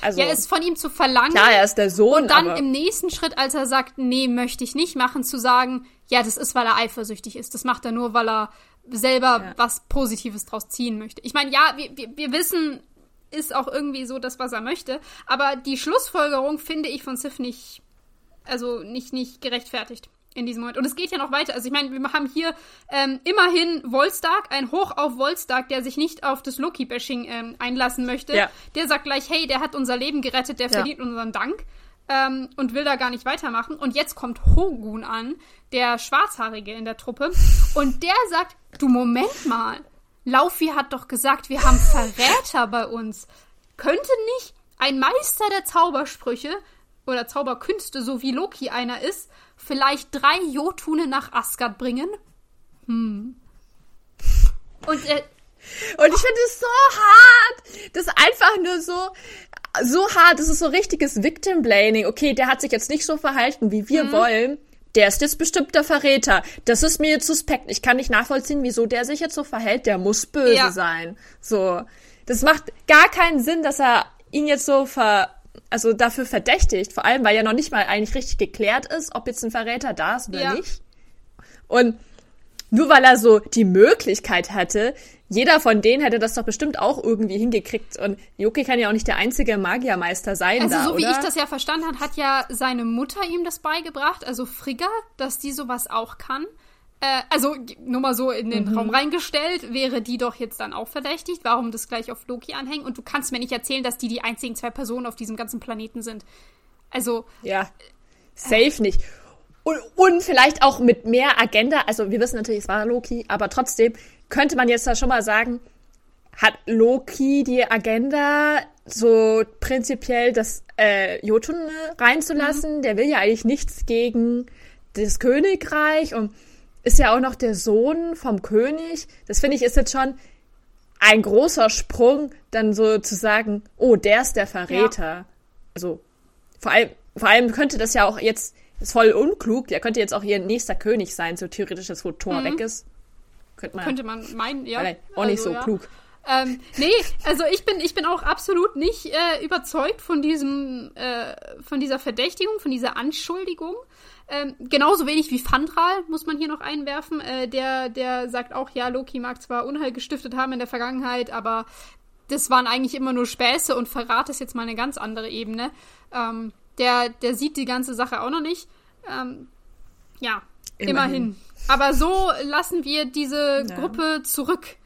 Also, ja, es von ihm zu verlangen. Klar, er ist der Sohn. Und dann im nächsten Schritt, als er sagt, nee, möchte ich nicht machen, zu sagen, ja, das ist, weil er eifersüchtig ist. Das macht er nur, weil er selber ja. was Positives draus ziehen möchte. Ich meine, ja, wir, wir, wir wissen, ist auch irgendwie so das, was er möchte. Aber die Schlussfolgerung finde ich von Sif nicht also nicht, nicht gerechtfertigt in diesem Moment. Und es geht ja noch weiter. Also ich meine, wir haben hier ähm, immerhin Volstark, ein Hoch auf Volstark, der sich nicht auf das Loki-Bashing ähm, einlassen möchte. Ja. Der sagt gleich, hey, der hat unser Leben gerettet, der ja. verdient unseren Dank. Ähm, und will da gar nicht weitermachen. Und jetzt kommt Hogun an, der Schwarzhaarige in der Truppe. Und der sagt, du Moment mal, Laufi hat doch gesagt, wir haben Verräter bei uns. Könnte nicht ein Meister der Zaubersprüche oder Zauberkünste, so wie Loki einer ist, vielleicht drei Jotune nach Asgard bringen? Hm. Und äh, und ich finde es so hart. Das ist einfach nur so, so hart. Das ist so richtiges Victim Blaming. Okay, der hat sich jetzt nicht so verhalten, wie wir mhm. wollen. Der ist jetzt bestimmt der Verräter. Das ist mir jetzt suspekt. Ich kann nicht nachvollziehen, wieso der sich jetzt so verhält. Der muss böse ja. sein. So. Das macht gar keinen Sinn, dass er ihn jetzt so ver also dafür verdächtigt, vor allem weil ja noch nicht mal eigentlich richtig geklärt ist, ob jetzt ein Verräter da ist oder ja. nicht. Und nur weil er so die Möglichkeit hatte, jeder von denen hätte das doch bestimmt auch irgendwie hingekriegt. Und Yoki kann ja auch nicht der einzige Magiermeister sein. Also da, so wie oder? ich das ja verstanden habe, hat ja seine Mutter ihm das beigebracht, also Frigga, dass die sowas auch kann. Äh, also nur mal so in den mhm. Raum reingestellt, wäre die doch jetzt dann auch verdächtigt. Warum das gleich auf Loki anhängen? Und du kannst mir nicht erzählen, dass die die einzigen zwei Personen auf diesem ganzen Planeten sind. Also. Ja, safe äh, nicht. Und, und vielleicht auch mit mehr Agenda. Also wir wissen natürlich, es war Loki, aber trotzdem könnte man jetzt da schon mal sagen, hat Loki die Agenda, so prinzipiell das äh, Jotun reinzulassen? Mhm. Der will ja eigentlich nichts gegen das Königreich und ist ja auch noch der Sohn vom König. Das finde ich ist jetzt schon ein großer Sprung, dann so zu sagen, oh, der ist der Verräter. Ja. Also vor allem, vor allem könnte das ja auch jetzt ist voll unklug. Der könnte jetzt auch ihr nächster König sein, so theoretisch, dass wo Thor mhm. weg ist. Könnte man, könnte man meinen, ja. Auch nicht also, so ja. klug. Ähm, nee, also ich bin, ich bin auch absolut nicht äh, überzeugt von diesem, äh, von dieser Verdächtigung, von dieser Anschuldigung. Ähm, genauso wenig wie Fandral muss man hier noch einwerfen. Äh, der, der sagt auch, ja, Loki mag zwar Unheil gestiftet haben in der Vergangenheit, aber das waren eigentlich immer nur Späße und Verrat ist jetzt mal eine ganz andere Ebene. Ähm, der, der sieht die ganze Sache auch noch nicht. Ähm, ja, immerhin. immerhin. Aber so lassen wir diese ja. Gruppe zurück.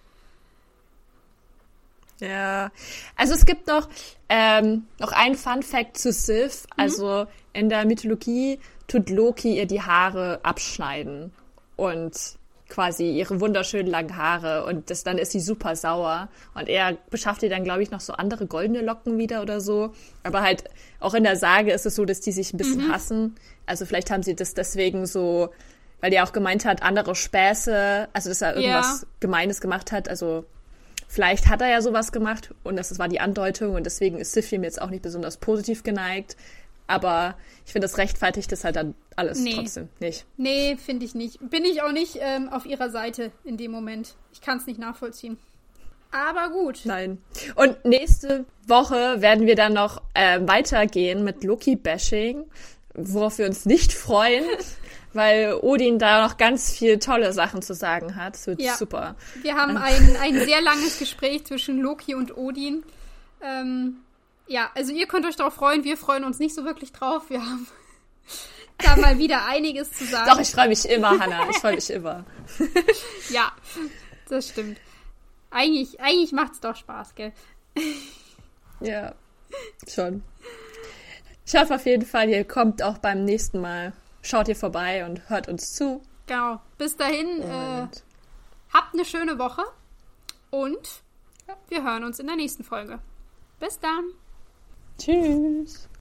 Ja, also es gibt noch, ähm, noch einen Fun Fact zu Sif. Mhm. Also in der Mythologie tut Loki ihr die Haare abschneiden und quasi ihre wunderschönen langen Haare und das, dann ist sie super sauer und er beschafft ihr dann, glaube ich, noch so andere goldene Locken wieder oder so. Aber halt auch in der Sage ist es so, dass die sich ein bisschen mhm. hassen. Also vielleicht haben sie das deswegen so, weil er auch gemeint hat, andere Späße, also dass er irgendwas ja. Gemeines gemacht hat, also Vielleicht hat er ja sowas gemacht und das war die Andeutung und deswegen ist Sif ihm jetzt auch nicht besonders positiv geneigt. Aber ich finde, das rechtfertigt das halt dann alles nee. trotzdem nicht. Nee, finde ich nicht. Bin ich auch nicht ähm, auf ihrer Seite in dem Moment. Ich kann es nicht nachvollziehen. Aber gut. Nein. Und nächste Woche werden wir dann noch äh, weitergehen mit Loki-Bashing, worauf wir uns nicht freuen. weil Odin da noch ganz viel tolle Sachen zu sagen hat. Das wird ja. super. Wir haben ein, ein sehr langes Gespräch zwischen Loki und Odin. Ähm, ja, also ihr könnt euch darauf freuen. Wir freuen uns nicht so wirklich drauf. Wir haben da mal wieder einiges zu sagen. Doch, ich freue mich immer, Hannah. Ich freue mich immer. ja, das stimmt. Eigentlich, eigentlich macht es doch Spaß, gell? ja, schon. Ich hoffe auf jeden Fall, ihr kommt auch beim nächsten Mal schaut hier vorbei und hört uns zu. Genau. Bis dahin, äh, habt eine schöne Woche und wir hören uns in der nächsten Folge. Bis dann. Tschüss.